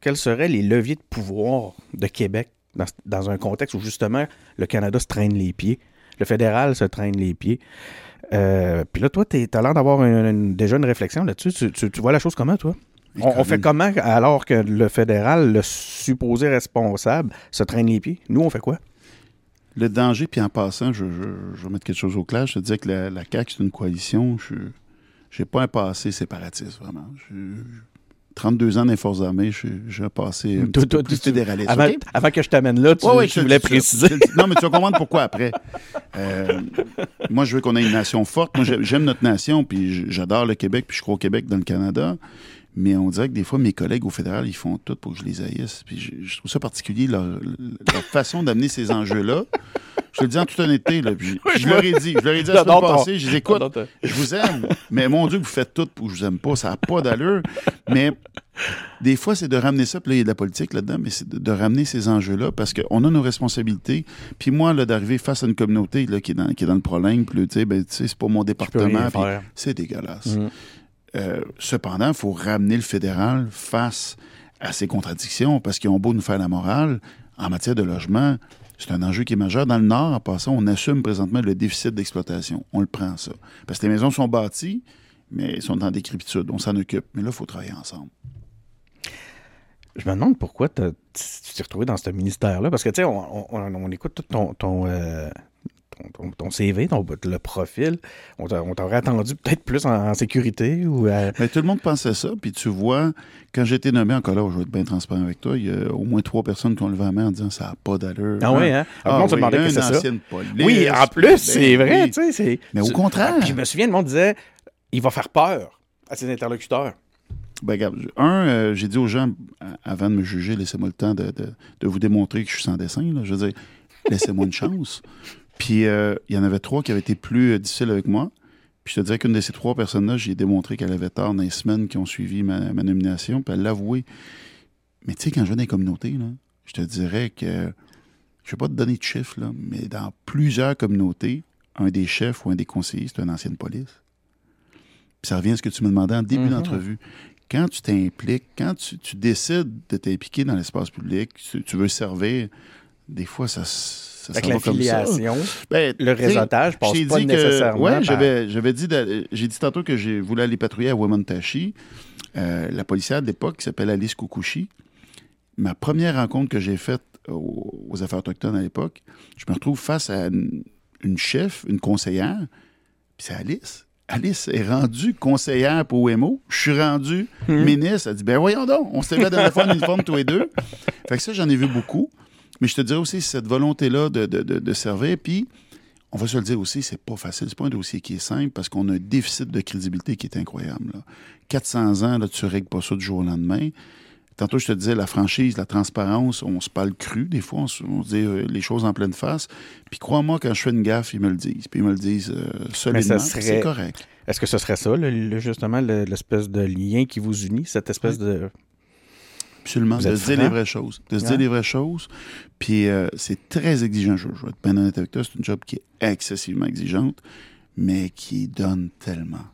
quels seraient les leviers de pouvoir de Québec dans, un contexte où, justement, le Canada se traîne les pieds, le fédéral se traîne les pieds. Euh, Puis là, toi, tu as l'air d'avoir déjà une réflexion là-dessus. Tu, tu- vois la chose comment, toi? On fait comment alors que le fédéral, le supposé responsable, se traîne les pieds? Nous, on fait quoi? Le danger, puis en passant, je, je- je vais mettre quelque chose au clair. Je te disais que la, la CAQ, c'est une coalition. Je n'ai pas un passé séparatiste, vraiment. Je- je- 32 ans dans les forces armées, je- j'ai un passé un petit plus fédéraliste. Avant, avant que je t'amène là, tu, Ouais, ouais, tu je- voulais préciser. non, mais tu vas comprendre pourquoi après. Euh, moi, je veux qu'on ait une nation forte. Moi, j'ai- j'aime notre nation, puis j'adore le Québec, puis je crois au Québec dans le Canada. Mais on dirait que des fois, mes collègues au fédéral, ils font tout pour que je les haïsse. Puis je, je trouve ça particulier, leur, leur façon d'amener ces enjeux-là. Je te le dis en toute honnêteté, là, puis je, je leur ai dit, je leur ai dit la semaine passée, je dis, écoute, je vous aime, mais mon Dieu, vous faites tout pour que je vous aime pas. Ça n'a pas d'allure. Mais des fois, c'est de ramener ça, puis là, il y a de la politique là-dedans, mais c'est de, de ramener ces enjeux-là parce qu'on a nos responsabilités. Puis moi, là, d'arriver face à une communauté là, qui, est dans, qui est dans le problème, puis tu sais, ben, c'est pas mon département, c'est dégueulasse. Mm. Euh, cependant, il faut ramener le fédéral face à ces contradictions parce qu'ils ont beau nous faire la morale en matière de logement. C'est un enjeu qui est majeur. Dans le Nord, en passant, on assume présentement le déficit d'exploitation. On le prend, ça. Parce que les maisons sont bâties, mais elles sont en décrépitude. On s'en occupe. Mais là, il faut travailler ensemble. Je me demande pourquoi tu t'es retrouvé dans ce ministère-là. Parce que, tu sais, on, écoute tout ton, ton, euh, ton- ton- CV, ton, le profil. On t'a- on t'aurait attendu peut-être plus en, en sécurité ou à- Mais tout le monde pensait ça. Puis tu vois, quand j'ai été nommé encore là, je vais être bien transparent avec toi, il y a au moins trois personnes qui ont levé la main en disant ça n'a pas d'allure. Ah oui, hein? Monde se oui, demandait une que c'est ça. ancienne police. Oui, en plus, Ben c'est vrai, oui. tu sais. c'est- Mais au contraire. Puis je me souviens, le monde disait il va faire peur à ses interlocuteurs. Ben, regarde, un, euh, j'ai dit aux gens, avant de me juger, laissez-moi le temps de, de- de vous démontrer que je suis sans dessin. là. Je veux dire, laissez-moi une chance. Puis, euh, il y en avait trois qui avaient été plus euh, difficiles avec moi. Puis, je te dirais qu'une de ces trois personnes-là, j'ai démontré qu'elle avait tort dans les semaines qui ont suivi ma, ma nomination. Puis, elle l'a avoué. Mais tu sais, quand je vais dans les communautés, là, je te dirais que, je ne vais pas te donner de chiffres, là, mais dans plusieurs communautés, un des chefs ou un des conseillers, c'est une ancienne police. Puis ça revient à ce que tu me demandais en début Mhm. d'entrevue. Quand tu t'impliques, quand tu, tu décides de t'impliquer dans l'espace public, tu, tu veux servir, des fois, ça, ça Avec ça. l'affiliation, Ben, le réseautage passe pas dit nécessairement. Que, ouais, par- j'avais, j'avais dit, j'ai dit tantôt que j'ai voulu aller patrouiller à Wemontashi. Euh, la policière d'époque, qui s'appelle Alice Kukushi, ma première rencontre que j'ai faite aux, aux affaires autochtones à l'époque, je me retrouve face à une, une chef, une conseillère, puis c'est Alice. Alice est rendue conseillère pour OMO. Je suis rendu Hmm. ministre. Elle dit Ben voyons donc, on s'était vu la dernière fois en uniforme tous les deux. Fait que ça, j'en ai vu beaucoup. Mais je te dirais aussi, cette volonté-là de, de, de, de servir. Puis, on va se le dire aussi, c'est pas facile. C'est pas un dossier qui est simple parce qu'on a un déficit de crédibilité qui est incroyable. là. 400 ans, là, tu règles pas ça du jour au lendemain. Tantôt, je te disais, la franchise, la transparence, on se parle cru. Des fois, on se, on se dit euh, les choses en pleine face. Puis crois-moi, quand je fais une gaffe, ils me le disent. Puis ils me le disent euh, solidement. serait- C'est correct. Est-ce que ce serait ça, le- justement, le- l'espèce de lien qui vous unit, cette espèce de. Absolument. Vous De se dire les vraies choses. De se Ouais. dire les vraies choses. Puis euh, c'est très exigeant. Je, je vais être bien honnête avec toi. C'est une job qui est excessivement exigeante. mais qui donne tellement.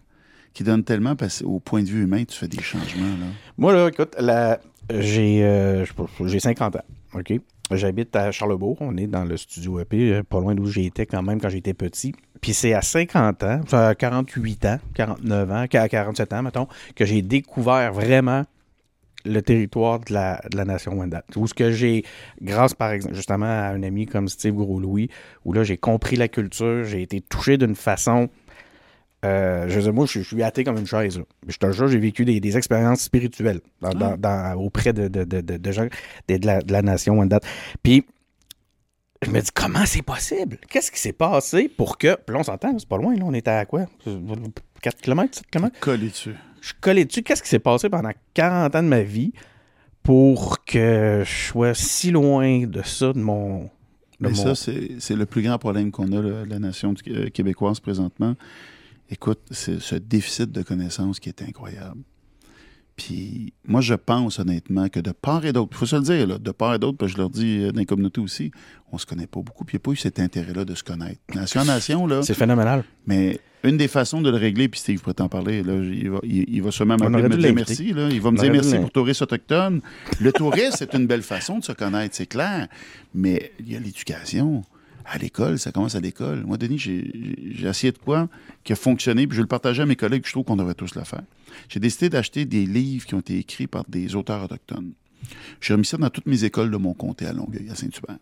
Qui donne tellement parce qu'au point de vue humain, tu fais des changements. Là. Moi, là, écoute, euh, j'ai 50 ans. OK? J'habite à Charlebourg. On est dans le studio EP, euh, pas loin d'où j'étais quand même quand j'étais petit. Puis c'est à 50 ans, enfin, à 48 ans, 49 ans, à 47 ans, mettons, que j'ai découvert vraiment le territoire de la, de la nation Wendat. Où ce que j'ai, grâce par exemple, justement à un ami comme Steve Gros-Louis, où là j'ai compris la culture, j'ai été touché d'une façon. Euh, je dire, moi, je, je suis athée comme une chaise. là. Je te jure, j'ai vécu des, des expériences spirituelles dans- dans- dans- auprès de, de, de, de, de gens de, de la, de la nation Wendat. Puis, je me dis, comment c'est possible? Qu'est-ce qui s'est passé pour que. Puis là, on s'entend, c'est pas loin, là, on était à quoi? 4 km, 7 km? Collé dessus. Je collé dessus. Qu'est-ce qui s'est passé pendant 40 ans de ma vie pour que je sois si loin de ça, de mon. De Mais mon... ça, c'est le plus grand problème qu'on a, là, la nation du- euh, québécoise présentement. Écoute, c'est ce déficit de connaissances qui est incroyable. Puis moi, je pense honnêtement que de part et d'autre, il faut se le dire, là, de part et d'autre, parce que je leur dis euh, dans les communautés aussi, on se connaît pas beaucoup, puis il n'y a pas eu cet intérêt-là de se connaître. Nation à nation, là, C'est phénoménal. mais une des façons de le régler, puis Steve pourrait t'en parler, là, il, va, il, il va sûrement m'appeler me dire merci. Là. Il va me dire merci pour tourisme autochtone. Le tourisme, c'est une belle façon de se connaître, c'est clair. Mais il y a l'éducation. À l'école, ça commence à l'école. Moi, Denis, j'ai essayé de quoi qui a fonctionné, puis je le partageais à mes collègues, puis je trouve qu'on devrait tous le faire. J'ai décidé d'acheter des livres qui ont été écrits par des auteurs autochtones. J'ai remis ça dans toutes mes écoles de mon comté à Longueuil, à Saint-Hubert.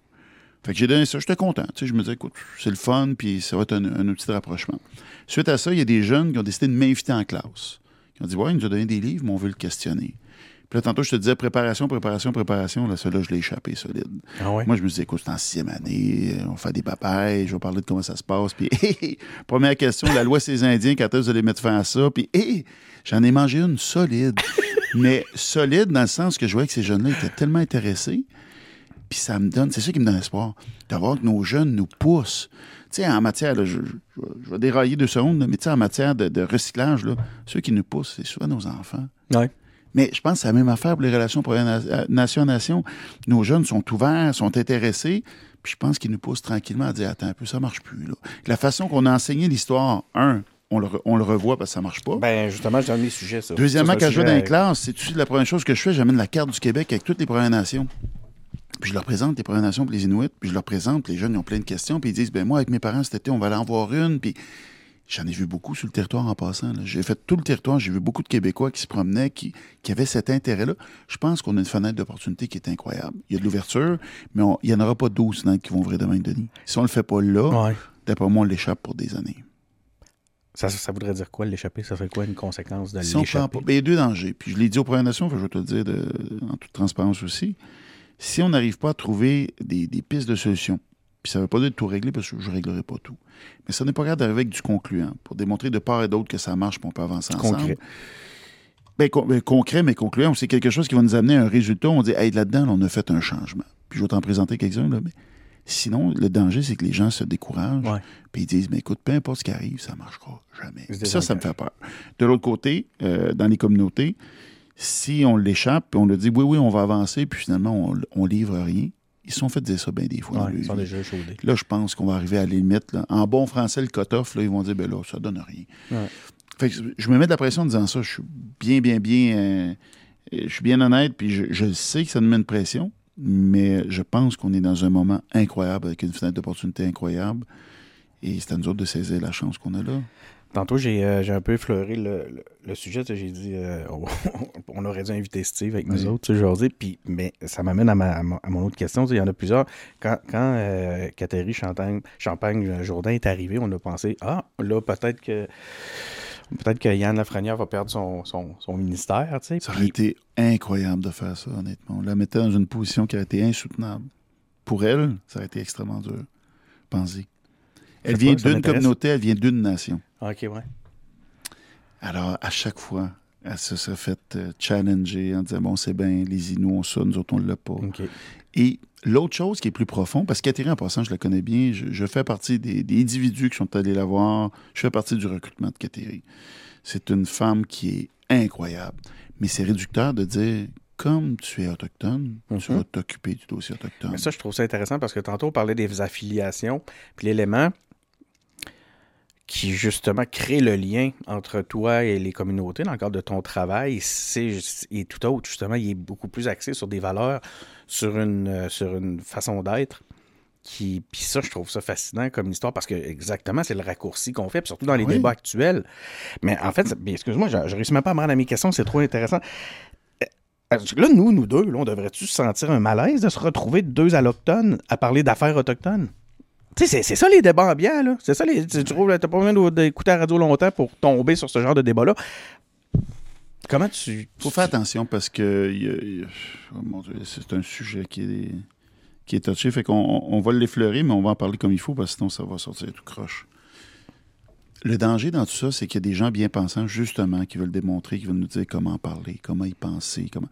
Fait que j'ai donné ça, j'étais content. Tu sais, je me disais, écoute, c'est le fun, puis ça va être un, un outil de rapprochement. Suite à ça, il y a des jeunes qui ont décidé de m'inviter en classe. Ils ont dit, ouais, il nous a donné des livres, mais on veut le questionner. Puis là, tantôt, je te disais préparation, préparation, préparation. Là, celui-là, je l'ai échappé solide. Ah ouais? Moi, je me disais, écoute, c'est en sixième année, euh, on fait des papailles, je vais parler de comment ça se passe. Puis, première question, la loi ces Indiens, quand est-ce que vous allez mettre fin à ça? Puis, hé, j'en ai mangé une solide. Mais solide dans le sens que je voyais que ces jeunes-là étaient tellement intéressés. Puis ça me donne, c'est ça qui me donne espoir, de voir que nos jeunes nous poussent. Tu sais, en matière, là, je, je- je vais dérailler deux secondes, là, mais tu sais, en matière de, de recyclage, là, ceux qui nous poussent, c'est souvent nos enfants. Ouais. Mais je pense que c'est la même affaire pour les relations pour nation à nation. Nos jeunes sont ouverts, sont intéressés, puis je pense qu'ils nous poussent tranquillement à dire Attends un peu, ça marche plus. Là. La façon qu'on a enseigné l'histoire, un, on le, re- on le revoit parce que ça marche pas. Ben, justement, j'ai un de mes sujets, ça. Deuxièmement, Ça, quand je vais dans les classes, c'est tu sais, la première chose que je fais, j'amène la carte du Québec avec toutes les Premières Nations. Puis je leur présente les Premières Nations puis les Inuits, puis je leur présente, les jeunes ils ont plein de questions, puis ils disent ben moi avec mes parents cet été, on va aller en voir une, puis j'en ai vu beaucoup sur le territoire en passant. J'ai fait tout le territoire, j'ai vu beaucoup de Québécois qui se promenaient, qui, qui avaient cet intérêt-là. Je pense qu'on a une fenêtre d'opportunité qui est incroyable. Il y a de l'ouverture, mais on- il n'y en aura pas 12 fenêtres qui vont ouvrir demain, Denis. Si on le fait pas là, Ouais. d'après moi, on l'échappe pour des années. Ça, ça voudrait dire quoi, l'échapper? Ça serait quoi une conséquence de Si l'échapper? pas. ben, il y a deux dangers. Puis je l'ai dit aux Premières Nations, je vais te le dire de- en toute transparence aussi. Si on n'arrive pas à trouver des, des pistes de solution, puis ça ne veut pas dire de tout régler parce que je ne réglerai pas tout. Mais on n'est pas capable d'arriver avec du concluant pour démontrer de part et d'autre que ça marche, puis on peut avancer ensemble. Concret. Ben, con- ben, concret, mais concluant, c'est quelque chose qui va nous amener à un résultat. On dit, hey, là-dedans, là, on a fait un changement. Puis je vais t'en présenter quelques-uns, là, mais sinon, le danger, c'est que les gens se découragent. Puis ils disent, mais écoute, peu importe ce qui arrive, ça ne marchera jamais. Ça, ça me fait peur. De l'autre côté, euh, dans les communautés, si on l'échappe, puis on le dit, oui, oui, on va avancer, puis finalement, on, on livre rien, ils se sont fait dire ça bien des fois. dans Ouais, leur ils sont vie. déjà chaudés. Là, je pense qu'on va arriver à la limite. là. En bon français, le cut-off, là, ils vont dire, ben là, ça donne rien. Ouais. Fait que je me mets de la pression en disant ça. Je suis bien, bien, bien. euh, je suis bien honnête, puis je, je sais que ça nous met une pression, mais je pense qu'on est dans un moment incroyable, avec une fenêtre d'opportunité incroyable. Et c'est à nous autres de saisir la chance qu'on a là. Tantôt, j'ai euh, j'ai un peu effleuré le, le- le sujet. J'ai dit, euh, on, aurait dû inviter Steve avec nous Oui. autres, jaser. Puis, mais ça m'amène à, ma- à mon- à mon autre question. Il y en a plusieurs. Quand, quand euh, Catherine Champagne, Champagne Jourdain est arrivé, on a pensé, ah, là, peut-être que peut-être que Yann Lafrenière va perdre son, son, son ministère. tu sais. Ça Puis- aurait été incroyable de faire ça, honnêtement. On la mettait dans une position qui aurait été insoutenable. Pour elle, ça aurait été extrêmement dur. Pensez. Elle vient d'une communauté, elle vient d'une nation. Ah, OK, ouais. Alors, à chaque fois, elle se serait faite euh, challenger en disant Bon, c'est bien, les Inuits ont ça, nous autres, on ne l'a pas. Et l'autre chose qui est plus profond, parce que Catherine, en passant, je la connais bien, je, je fais partie des, des individus qui sont allés la voir, je fais partie du recrutement de Catherine. C'est une femme qui est incroyable. Mais c'est réducteur de dire Comme tu es autochtone, tu Mhm. vas t'occuper du dossier autochtone. Mais ça, je trouve ça intéressant parce que tantôt, on parlait des affiliations. Puis l'élément qui justement crée le lien entre toi et les communautés dans le cadre de ton travail, c'est est tout autre. Justement, il est beaucoup plus axé sur des valeurs, sur une, euh, sur une façon d'être. Qui, puis ça, je trouve ça fascinant comme histoire parce que exactement, c'est le raccourci qu'on fait, surtout dans les débats actuels. Mais en fait, excuse-moi, je, ne réussis même pas à me rendre à mes questions, c'est trop intéressant. Euh, là, nous, nous deux, là, on devrait-tu sentir un malaise de se retrouver deux allochtones à parler d'affaires autochtones? C'est ça les débats ambiants, là. C'est ça les. Tu trouves, t'as pas besoin d'écouter la radio longtemps pour tomber sur ce genre de débat-là. Comment tu. Faut faire attention parce que. Oh c'est un sujet qui est. qui est touché. Fait qu'on on va l'effleurer, mais on va en parler comme il faut parce que sinon ça va sortir tout croche. Le danger dans tout ça, c'est qu'il y a des gens bien pensants, justement, qui veulent démontrer, qui veulent nous dire comment parler, comment y penser, comment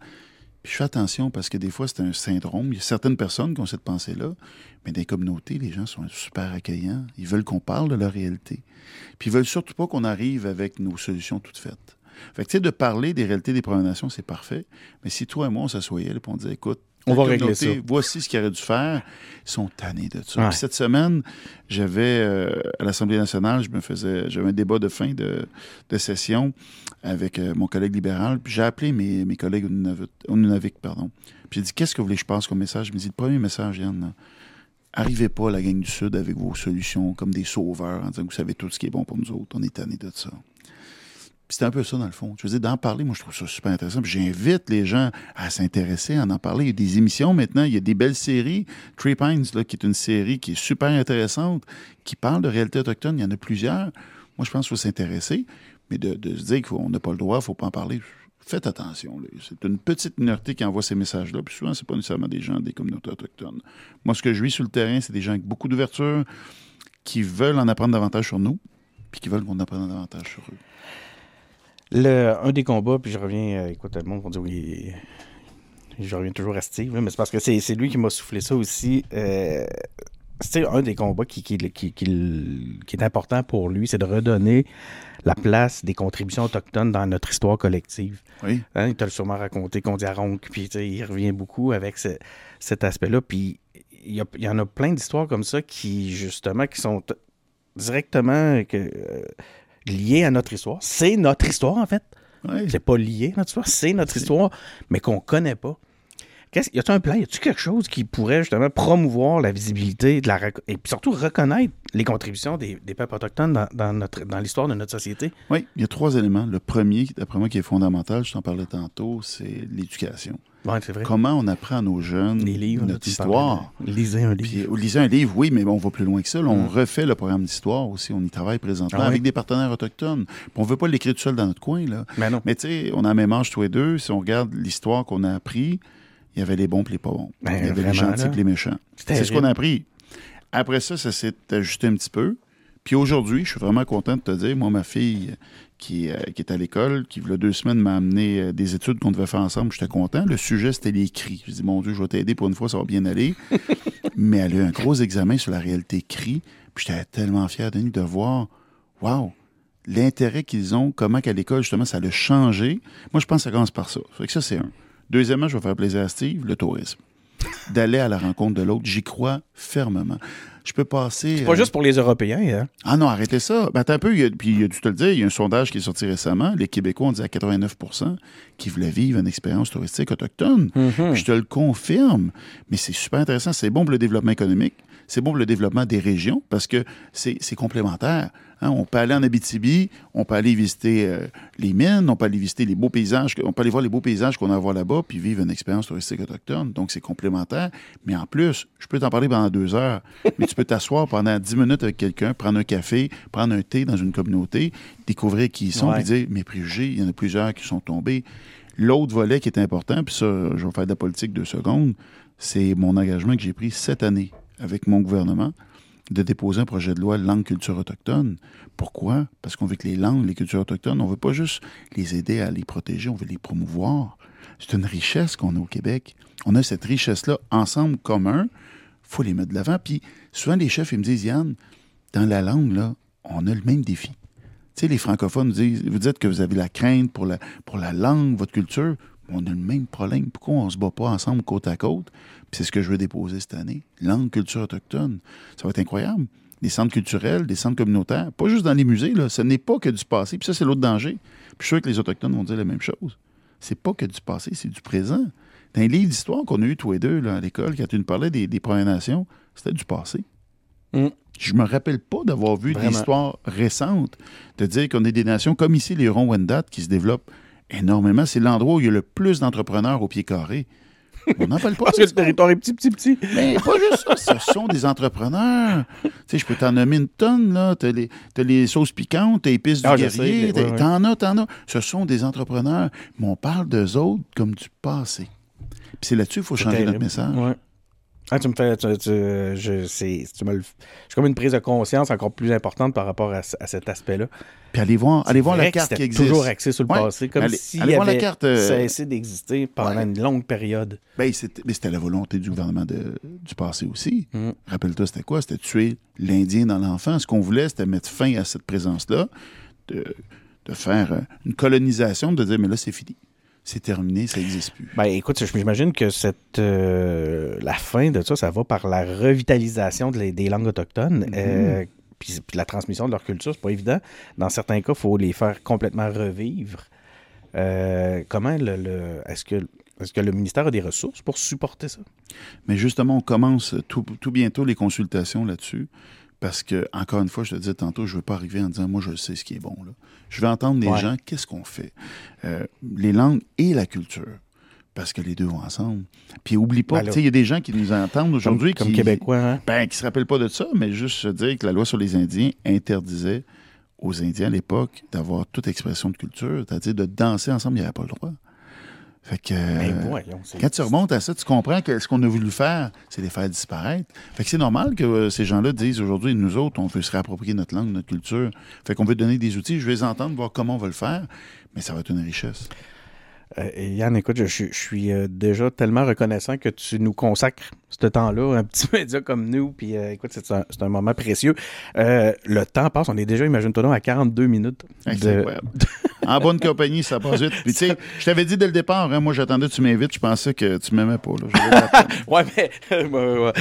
je fais attention parce que des fois, c'est un syndrome. Il y a certaines personnes qui ont cette pensée-là, mais dans les communautés, les gens sont super accueillants. Ils veulent qu'on parle de leur réalité. Puis ils veulent surtout pas qu'on arrive avec nos solutions toutes faites. Fait que, tu sais, de parler des réalités des Premières Nations, c'est parfait. Mais si toi et moi, on s'assoyait et on disait, écoute, on va régler ça. Voici ce qu'il aurait dû faire. Ils sont tannés de ça. cette semaine, j'avais euh, à l'Assemblée nationale, je me faisais, j'avais un débat de fin de, session avec euh, mon collègue libéral. Puis j'ai appelé mes, mes collègues au Nunavik, pardon. Puis j'ai dit qu'est-ce que vous voulez que je passe comme message? Je me dit le premier message, Yann. arrivez pas, la gang du Sud, avec vos solutions comme des sauveurs en disant que vous savez tout ce qui est bon pour nous autres. On est tannés de ça. C'est un peu ça, dans le fond. Je veux dire, d'en parler, moi, je trouve ça super intéressant. j'invite les gens à s'intéresser, à en parler. Il y a des émissions maintenant, il y a des belles séries. Tree Pines, là, qui est une série qui est super intéressante, qui parle de réalité autochtone. Il y en a plusieurs. Moi, je pense qu'il faut s'intéresser. Mais de, se dire qu'on n'a pas le droit, il ne faut pas en parler, faites attention. C'est une petite minorité qui envoie ces messages-là. Puis souvent, c'est pas nécessairement des gens des communautés autochtones. Moi, ce que je vis sur le terrain, c'est des gens avec beaucoup d'ouverture, qui veulent en apprendre davantage sur nous, puis qui veulent qu'on apprenne davantage sur eux. Le, un des combats, puis je reviens, euh, écoute, le monde va dire oui, je reviens toujours à Steve, mais c'est parce que c'est lui qui m'a soufflé ça aussi. Euh, c'est un des combats qui, qui, qui, qui, est important pour lui, c'est de redonner la place des contributions autochtones dans notre histoire collective. Oui. Hein, il t'a sûrement raconté qu'on dit à Ronc, puis il revient beaucoup avec cet aspect-là. Puis il y, y, en a plein d'histoires comme ça qui, justement, qui sont directement que, euh, lié à notre histoire. C'est notre histoire, en fait. C'est pas lié à notre histoire, c'est notre histoire, mais qu'on connaît pas. Y a-t-il un plan, y a-t-il quelque chose qui pourrait justement promouvoir la visibilité de la et surtout reconnaître les contributions des, peuples autochtones dans, notre, dans l'histoire de notre société? Oui, il y a trois éléments. Le premier, d'après moi, qui est fondamental, je t'en parlais tantôt, c'est l'éducation. Comment on apprend à nos jeunes Les livres, notre histoire? Lisez un livre. lisez un livre, oui, mais on va plus loin que ça. on mm. refait le programme d'histoire aussi. On y travaille présentement ah avec des partenaires autochtones. on ne veut pas l'écrire tout seul dans notre coin. Là. Mais non. Mais tu sais, on a la même âge tous les deux. Si on regarde l'histoire qu'on a appris, il y avait les bons et les pas bons. Ben, il y avait les gentils et les méchants. C'est ce qu'on a appris. Après ça, ça s'est ajusté un petit peu. Puis aujourd'hui, je suis vraiment content de te dire, moi, ma fille, qui, euh, qui est à l'école, qui, il y a deux semaines, m'a amené euh, des études qu'on devait faire ensemble. J'étais content. Le sujet, c'était les cris. Je dis, mon Dieu, je vais t'aider pour une fois, ça va bien aller. Mais elle a eu un gros examen sur la réalité cri. Puis j'étais tellement fier, Denis, de voir, waouh, l'intérêt qu'ils ont, comment qu'à l'école, justement, ça l'a changé. Moi, je pense que ça commence par ça. Fait que ça, c'est un. Deuxièmement, je vais faire plaisir à Steve, le tourisme. D'aller à la rencontre de l'autre, j'y crois fermement je peux passer. C'est pas euh, juste pour les Européens. Hein? Ah non, arrêtez ça. Ben, un peu, il y a, puis il a dû te le dire, il y a un sondage qui est sorti récemment. Les Québécois ont dit à 89% qu'ils voulaient vivre une expérience touristique autochtone. Mm-hmm. Je te le confirme. Mais c'est super intéressant. C'est bon pour le développement économique. C'est bon pour le développement des régions parce que c'est complémentaire. Hein, on peut aller en Abitibi, on peut aller visiter euh, les mines, on peut aller visiter les beaux paysages, on peut aller voir les beaux paysages qu'on a à voir là-bas, puis vivre une expérience touristique autochtone. Donc, c'est complémentaire. Mais en plus, je peux t'en parler pendant deux heures, mais tu peux t'asseoir pendant dix minutes avec quelqu'un, prendre un café, prendre un thé dans une communauté, découvrir qui ils sont, puis dire mes préjugés, il y en a plusieurs qui sont tombés. L'autre volet qui est important, puis ça, je vais faire de la politique deux secondes, c'est mon engagement que j'ai pris cette année avec mon gouvernement de déposer un projet de loi langue culture autochtone. Pourquoi? Parce qu'on veut que les langues, les cultures autochtones, on ne veut pas juste les aider à les protéger, on veut les promouvoir. C'est une richesse qu'on a au Québec. On a cette richesse-là ensemble commun. faut les mettre de l'avant. Puis souvent, les chefs, ils me disent, Yann, dans la langue, là, on a le même défi. Tu sais, les francophones vous dites que vous avez la crainte pour la langue, votre culture. On a le même problème. Pourquoi on ne se bat pas ensemble côte à côte? c'est ce que je veux déposer cette année. Langue, culture autochtone. Ça va être incroyable. des centres culturels, des centres communautaires, pas juste dans les musées, là, ce n'est pas que du passé. Puis ça, c'est l'autre danger. Puis je suis sûr que les Autochtones vont dire la même chose. C'est pas que du passé, c'est du présent. Dans les livres d'histoire qu'on a eu tous les deux là, à l'école, quand tu nous parlais des, des Premières Nations, c'était du passé. Mm. Je me rappelle pas d'avoir vu Vraiment. des histoires récentes de dire qu'on est des nations comme ici, les Ronds-Wendat, qui se développent énormément. C'est l'endroit où il y a le plus d'entrepreneurs au pied carré. On n'en parle pas. Parce que le territoire est petit, petit, petit. Mais pas juste ça, ce sont des entrepreneurs. Tu sais, je peux t'en nommer une tonne, là. T'as les, t'as les sauces piquantes, t'as les épices du Ah, guerrier, t'en as, t'en as. Ce sont des entrepreneurs, mais on parle d'eux autres comme du passé. Puis c'est là-dessus qu'il faut changer notre message. Ouais. Ah, tu me fais. Tu, tu- je, c'est, tu me le- j'ai comme une prise de conscience encore plus importante par rapport à, à cet aspect-là. Puis allez voir, allez voir la carte qui existe. toujours axé sur le Ouais. passé, comme Allez- s'il allez voir la avait carte, euh, cessé d'exister pendant ouais. une longue période. Ben, c'était, mais c'était la volonté du gouvernement de- du passé aussi. Mm. Rappelle-toi, c'était quoi? C'était tuer l'Indien dans l'enfant. Ce qu'on voulait, c'était mettre fin à cette présence-là, de, de faire euh, une colonisation, de dire, mais là, c'est fini. C'est terminé, ça n'existe plus. Ben, écoute, j'imagine que cette, euh, la fin de ça, ça va par la revitalisation de les- des langues autochtones. Mhm. euh, puis, puis la transmission de leur culture, c'est pas évident. Dans certains cas, il faut les faire complètement revivre. Euh, comment le, le- est-ce que est-ce que le ministère a des ressources pour supporter ça? Mais justement, on commence tout, tout bientôt les consultations là-dessus. Parce que, encore une fois, je te disais tantôt, je ne veux pas arriver en disant, moi, je sais ce qui est bon. Là. Je veux entendre les Ouais. gens, qu'est-ce qu'on fait? Euh, les langues et la culture. Parce que les deux vont ensemble. Puis, oublie pas, Ben il y a des gens qui nous entendent aujourd'hui comme, qui. comme Québécois, hein? Ben, qui se rappellent pas de ça, mais juste se dire que la loi sur les Indiens interdisait aux Indiens à l'époque d'avoir toute expression de culture, c'est-à-dire de danser ensemble, il n'y avait pas le droit. Fait que. Euh, voyons, quand tu remontes à ça, tu comprends que ce qu'on a voulu faire, c'est les faire disparaître. Fait que c'est normal que euh, ces gens-là disent aujourd'hui, nous autres, on veut se réapproprier notre langue, notre culture. Fait qu'on veut donner des outils. Je vais les entendre, voir comment on va le faire, mais ça va être une richesse. Euh, Yann, écoute, je, je- je suis euh, déjà tellement reconnaissant que tu nous consacres ce temps-là, un petit média comme nous. Puis euh, écoute, c'est un, moment précieux. Euh, le temps passe, on est déjà, imagine-toi à 42 minutes. De- C'est incroyable. en bonne compagnie, ça passe vite. Puis tu sais, je t'avais dit dès le départ, hein, moi j'attendais que tu m'invites, je pensais que tu m'aimais pas. là. Ouais, mais euh,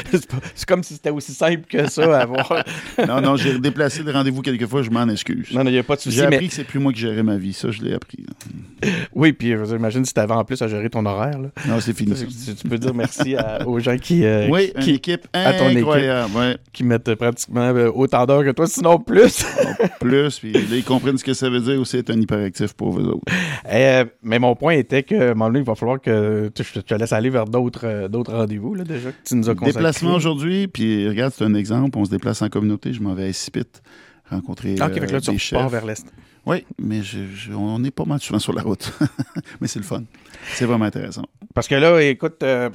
c'est comme si c'était aussi simple que ça à voir. non, non, j'ai déplacé le rendez-vous quelques fois, je m'en excuse. non, non, il n'y a pas de souci. J'ai appris Mais... que c'est plus moi qui gérais ma vie, ça je l'ai appris. là. Oui, puis j'imagine si tu avais en plus à gérer ton horaire. Là. Non, c'est fini. Tu, tu peux dire merci à- aux gens qui, euh, Oui, une qui, équipe à ton équipe. incroyable. ouais. qui mettent pratiquement euh, autant d'heures que toi, sinon plus. Plus, puis là, ils comprennent ce que ça veut dire aussi être un hyperactif pour eux autres. Euh, mais mon point était que, donné, il va falloir que tu- je te laisse aller vers d'autres d'autres rendez-vous, là, déjà, que tu nous as consacrés. Déplacement aujourd'hui, puis regarde, c'est un exemple. On se déplace en communauté. Je m'en vais à Sipit rencontrer Ah, OK, que là, tu des chefs. vers l'Est. Oui, mais je- je- on est pas mal souvent sur la route. mais c'est le fun. C'est vraiment intéressant. Parce que là, écoute, euh,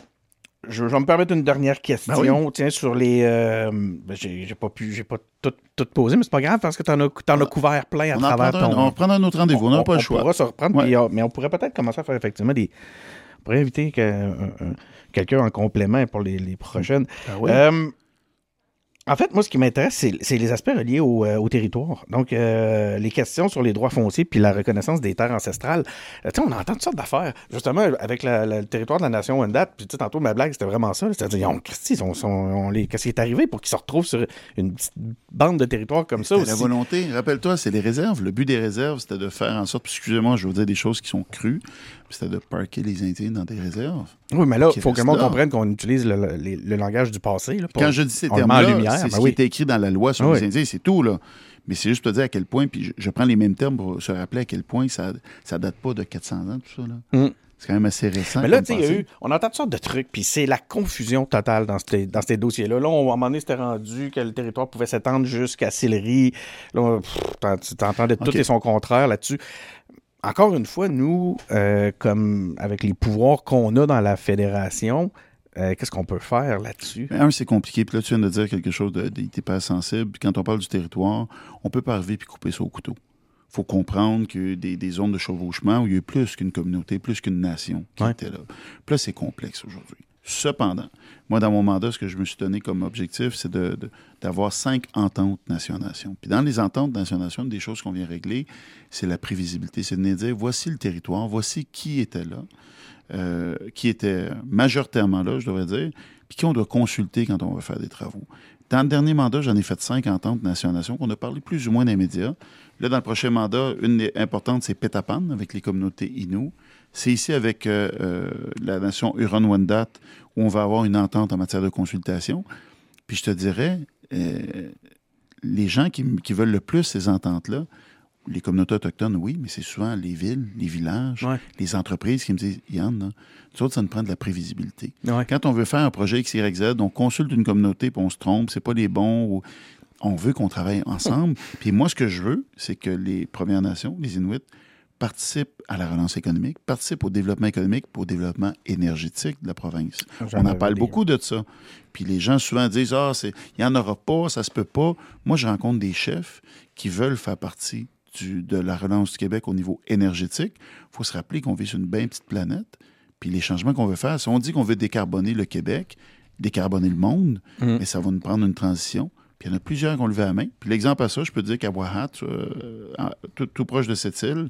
je, vais me permettre une dernière question, Ben tiens, sur les... euh, ben, j'ai j'ai pas pu, j'ai pas tout, tout posé, mais c'est pas grave, parce que t'en as, t'en as couvert plein à On, en travers prendra un, ton... on reprendra un autre rendez-vous. On n'aura pas le choix. pourra se reprendre, Ouais. puis, mais on pourrait peut-être commencer à faire effectivement des... On pourrait inviter que- un- un- quelqu'un en complément pour les, les prochaines. Ah oui. Euh, en fait, moi, ce qui m'intéresse, c'est les aspects reliés au, euh, au territoire. Donc, euh, les questions sur les droits fonciers puis la reconnaissance des terres ancestrales. Euh, tu sais, on entend toutes sortes d'affaires. Justement, avec la- la- le territoire de la nation Wendat, puis tu sais, tantôt, ma blague, c'était vraiment ça. C'est-à-dire, on, on- on- on les- qu'est-ce qui est arrivé pour qu'ils se retrouvent sur une petite bande de territoire comme ça C'était la aussi? volonté. Rappelle-toi, c'est les réserves. Le but des réserves, c'était de faire en sorte, excusez-moi, je vais vous dire des choses qui sont crues, c'était de parquer les Indiens dans des réserves. Oui, mais là, il faut que le monde comprenne qu'on utilise le, le- les- le langage du passé. là, pour- Quand je dis ces termes-là, lumière, c'est ben ce qui oui. écrit dans la loi sur Ah les. Indiens, c'est tout, là. Mais c'est juste pour te dire à quel point, puis je, je prends les mêmes termes pour se rappeler à quel point ça, ça date pas de 400 ans, tout ça, là. Mm. C'est quand même assez récent. Mais là, tu sais, on entend toutes sortes de trucs, puis c'est la confusion totale dans ces, dans ces dossiers-là. Là, on, à un moment donné, c'était rendu que le territoire pouvait s'étendre jusqu'à Sillery. Là, on- pff, t'en- tu t'entendais tout et son contraire là-dessus. Encore une fois, nous, euh, comme avec les pouvoirs qu'on a dans la fédération, euh, qu'est-ce qu'on peut faire là-dessus? Mais un, c'est compliqué. Puis là, tu viens de dire quelque chose de- d'hyper sensible. Puis quand on parle du territoire, on peut pas arriver puis couper ça au couteau. faut comprendre que des, des zones de chevauchement où il y a eu plus qu'une communauté, plus qu'une nation qui Ouais. était là. Puis là, c'est complexe aujourd'hui. Cependant, moi, dans mon mandat, ce que je me suis donné comme objectif, c'est d'avoir cinq ententes nation-nation. Puis dans les ententes nation-nation, des choses qu'on vient régler, c'est la prévisibilité. C'est de dire, voici le territoire, voici qui était là, euh, qui était majoritairement là, je devrais dire, puis qui on doit consulter quand on va faire des travaux. Dans le dernier mandat, j'en ai fait cinq ententes nation à nation. On a parlé plus ou moins médias. Là, dans le prochain mandat, une des importantes, c'est Petapan avec les communautés Innu. C'est ici avec euh, euh, la nation Huron-Wendat où on va avoir une entente en matière de consultation. Puis je te dirais, euh, les gens qui, qui veulent le plus ces ententes-là, les communautés autochtones, oui, mais c'est souvent les villes, les villages, Ouais. les entreprises qui me disent Yann, nous autres, ça nous prend de la prévisibilité. Ouais. Quand on veut faire un projet XYZ, on consulte une communauté puis on se trompe, c'est pas les bons. Ou... On veut qu'on travaille ensemble. puis moi, ce que je veux, c'est que les Premières Nations, les Inuits, participent à la relance économique, participent au développement économique, au développement énergétique de la province. J'en On en parle beaucoup de ça. Puis les gens souvent disent Ah, il n'y en aura pas, ça se peut pas. Moi, je rencontre des chefs qui veulent faire partie du- de la relance du Québec au niveau énergétique. Il faut se rappeler qu'on vit sur une bien petite planète. Puis les changements qu'on veut faire, si on dit qu'on veut décarboner le Québec, décarboner le monde, Mm. mais ça va nous prendre une transition. Puis il y en a plusieurs qui ont levé la main. Puis l'exemple à ça, je peux te dire qu'à Wahat, euh, tout proche de cette île,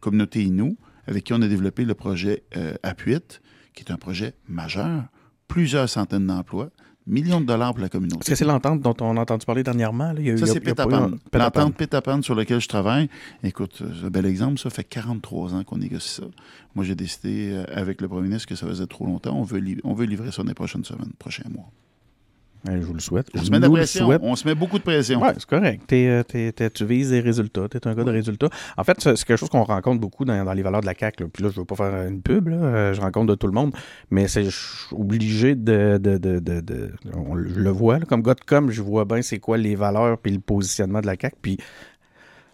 communauté Innu, avec qui on a développé le projet euh, Apuit, qui est un projet majeur, plusieurs centaines d'emplois, millions de dollars pour la communauté. Est-ce que c'est l'entente dont on a entendu parler dernièrement? là? Il y a eu- Ça, c'est Pétapan. L'entente Pétapan sur laquelle je travaille, écoute, c'est un bel exemple, ça fait 43 ans qu'on négocie ça. Moi, j'ai décidé euh, avec le premier ministre que ça faisait trop longtemps. On veut, on veut livrer ça dans les prochaines semaines, prochains mois. Ouais, je vous le souhaite. On Je se met de la pression. souhaite. On se met beaucoup de pression. C'est correct. T'es, euh, t'es- t'es- tu vises des résultats. Tu es un gars de résultats. En fait, c'est quelque chose qu'on rencontre beaucoup dans, dans les valeurs de la CAQ. là. Puis là, je veux pas faire une pub. Là. Euh, Je rencontre de tout le monde. Mais c'est obligé de. de, de, de, de- on le- je le vois. là. Comme gars de com, je vois bien c'est quoi les valeurs puis le positionnement de la CAQ. Puis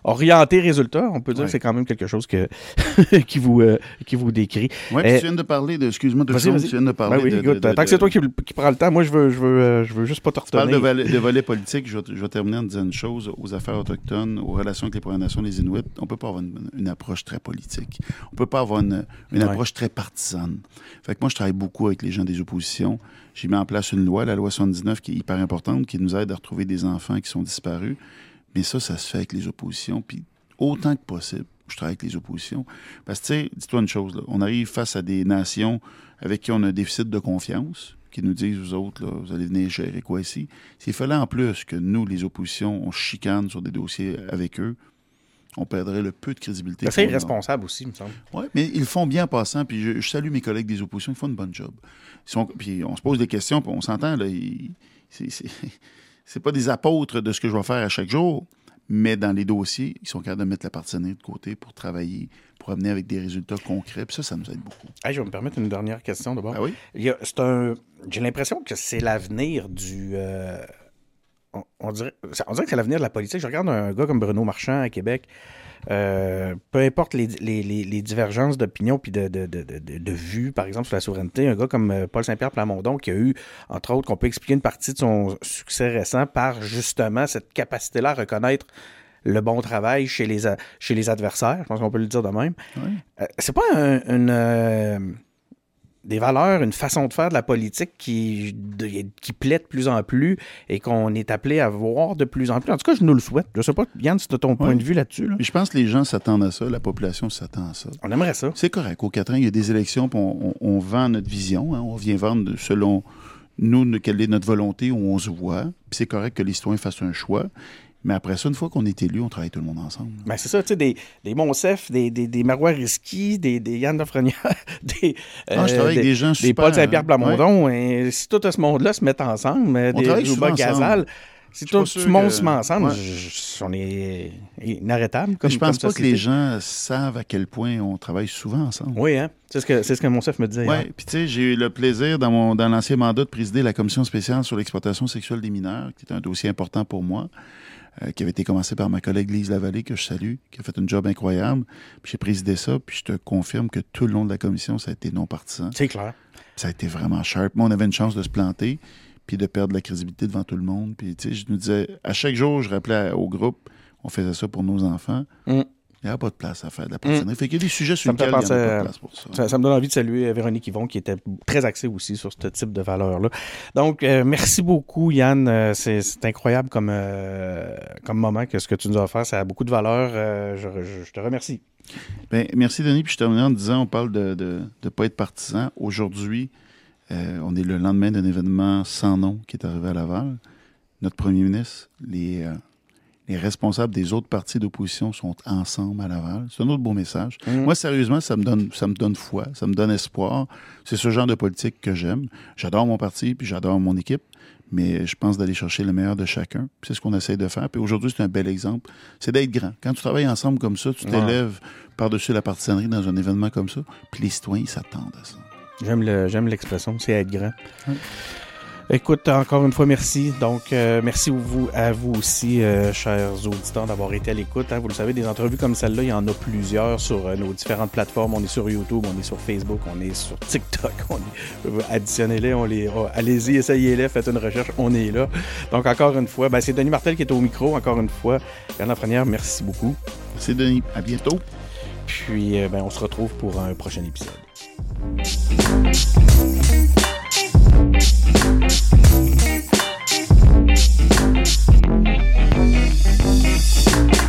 orienté résultat, on peut dire que c'est quand même quelque chose que, qui, vous, euh, qui vous décrit. Eh, puis tu viens de parler de. Excuse-moi de Vas-y, tu viens de parler Ben oui, de, écoute, de- de- tant que c'est toi qui, qui prends le temps, moi, je veux, je veux, euh, je veux juste pas te Tu parles de, volet- politique. Je vais, je vais terminer en disant une chose aux affaires autochtones, aux relations avec les Premières Nations, les Inuits. On peut pas avoir une, une approche très politique. On peut pas avoir une, une approche très partisane. Fait que moi, je travaille beaucoup avec les gens des oppositions. J'ai mis en place une loi, la loi 79, qui est hyper importante, qui nous aide à retrouver des enfants qui sont disparus. Mais ça, ça se fait avec les oppositions. Puis autant que possible, je travaille avec les oppositions. Parce que, tu sais, dis-toi une chose, là, on arrive face à des nations avec qui on a un déficit de confiance, qui nous disent, vous autres, là, vous allez venir gérer quoi ici. S'il fallait en plus que nous, les oppositions, on chicane sur des dossiers avec eux, on perdrait le peu de crédibilité. C'est irresponsable aussi, il me semble. Oui, mais ils le font bien en passant, puis je, je salue mes collègues des oppositions, ils font une bonne job. Sont- puis on se pose des questions, puis on s'entend, là, ils- c'est- c'est c'est pas des apôtres de ce que je vais faire à chaque jour, mais dans les dossiers, ils sont capables de mettre la partenaire de côté pour travailler, pour amener avec des résultats concrets, puis ça, ça nous aide beaucoup. Hey, je vais me permettre une dernière question d'abord. Ah oui? C'est un. J'ai l'impression que c'est l'avenir du. euh, on, on dirait, on dirait que c'est l'avenir de la politique. Je regarde un gars comme Bruno Marchand à Québec. Euh, peu importe les, les- les- les divergences d'opinion puis de, de, de, de, de- de vues, par exemple, sur la souveraineté, un gars comme euh, Paul Saint-Pierre Plamondon qui a eu, entre autres, qu'on peut expliquer une partie de son succès récent par justement cette capacité-là à reconnaître le bon travail chez les, a- chez les adversaires. Je pense qu'on peut le dire de même. Oui. Euh, c'est pas un- une, des valeurs, une façon de faire de la politique qui, de- qui plaît de plus en plus et qu'on est appelé à voir de plus en plus. En tout cas, je nous le souhaite. Je sais pas, Yann, si tu as ton point de vue là-dessus. là. Je pense que les gens s'attendent à ça, la population s'attend à ça. On aimerait ça. C'est correct. Au 4 ans, il y a des élections, puis on, on- on vend notre vision. hein. On vient vendre selon nous quelle est notre volonté, où on se voit. C'est correct que les citoyens fassent un choix. Mais après ça, une fois qu'on est élu, on travaille tout le monde ensemble. Ben, c'est ça, tu sais, des, des Monsef, des, des, des Marois Risky, des, des Yann Lafrenière, des, je euh, travaille avec des, des gens des super, Paul Saint-Pierre hein. Plamondon. Et si tout ce monde-là se met ensemble, euh, On des ensemble. Gazal, si tout ce monde se met ensemble, Ouais. je- on est inarrêtable. Comme, Mais je pense comme pas que les gens savent à quel point on travaille souvent ensemble. Oui, hein? C'est ce que, c'est ce que Monsef me disait. Oui, puis tu sais, j'ai eu le plaisir dans, mon, dans l'ancien mandat de présider la commission spéciale sur l'exploitation sexuelle des mineurs, qui est un dossier important pour moi, euh, qui avait été commencé par ma collègue Lise Lavallée, que je salue, qui a fait un job incroyable. Puis j'ai présidé ça, puis je te confirme que tout le long de la commission, ça a été non partisan. C'est clair. Ça a été vraiment sharp. Moi, on avait une chance de se planter, puis de perdre la crédibilité devant tout le monde. Puis tu sais, je nous disais, à chaque jour, je rappelais au groupe, on faisait ça pour nos enfants. Mm. Il n'y avait pas de place à faire de la partenariat. Fait qu'il y a des sujets sur lesquels il n'y a penser pas à- de place pour ça. Ça, ça me donne envie de saluer Véronique Yvon, qui était très axée aussi sur ce type de valeurs-là. Donc, euh, merci beaucoup, Yann. Euh, c'est, c'est incroyable comme, euh, comme moment que ce que tu nous as offert. Ça a beaucoup de valeur. Euh, je, je- je te remercie. Ben, merci, Denis. Puis je termine en disant, on parle de ne de, de pas être partisan. Aujourd'hui, on est le lendemain d'un événement sans nom qui est arrivé à Laval. notre premier ministre, les, les responsables des autres partis d'opposition sont ensemble à Laval. C'est un autre beau message. Mhm. Moi, sérieusement, ça me, donne, ça me donne foi, ça me donne espoir. C'est ce genre de politique que j'aime. J'adore mon parti, puis j'adore mon équipe, mais je pense d'aller chercher le meilleur de chacun. C'est ce qu'on essaie de faire. Puis aujourd'hui, c'est un bel exemple. C'est d'être grand. Quand tu travailles ensemble comme ça, tu Ouais. t'élèves par-dessus la partisanerie dans un événement comme ça, puis les citoyens ils s'attendent à ça. J'aime le, j'aime l'expression, c'est être grand. Écoute, encore une fois, merci. Donc, euh, merci vous, à vous aussi, euh, chers auditeurs, d'avoir été à l'écoute. hein. Vous le savez, des entrevues comme celle-là, il y en a plusieurs sur euh, nos différentes plateformes. On est sur YouTube, on est sur Facebook, on est sur TikTok. On est, additionnez-les, on les, oh, allez-y, essayez-les, faites une recherche, on est là. Donc, encore une fois, ben, c'est Denis Martel qui est au micro. Encore une fois, Yann Lafrenière, merci beaucoup. C'est Denis. À bientôt. Puis, ben, on se retrouve pour un prochain épisode. Thank you.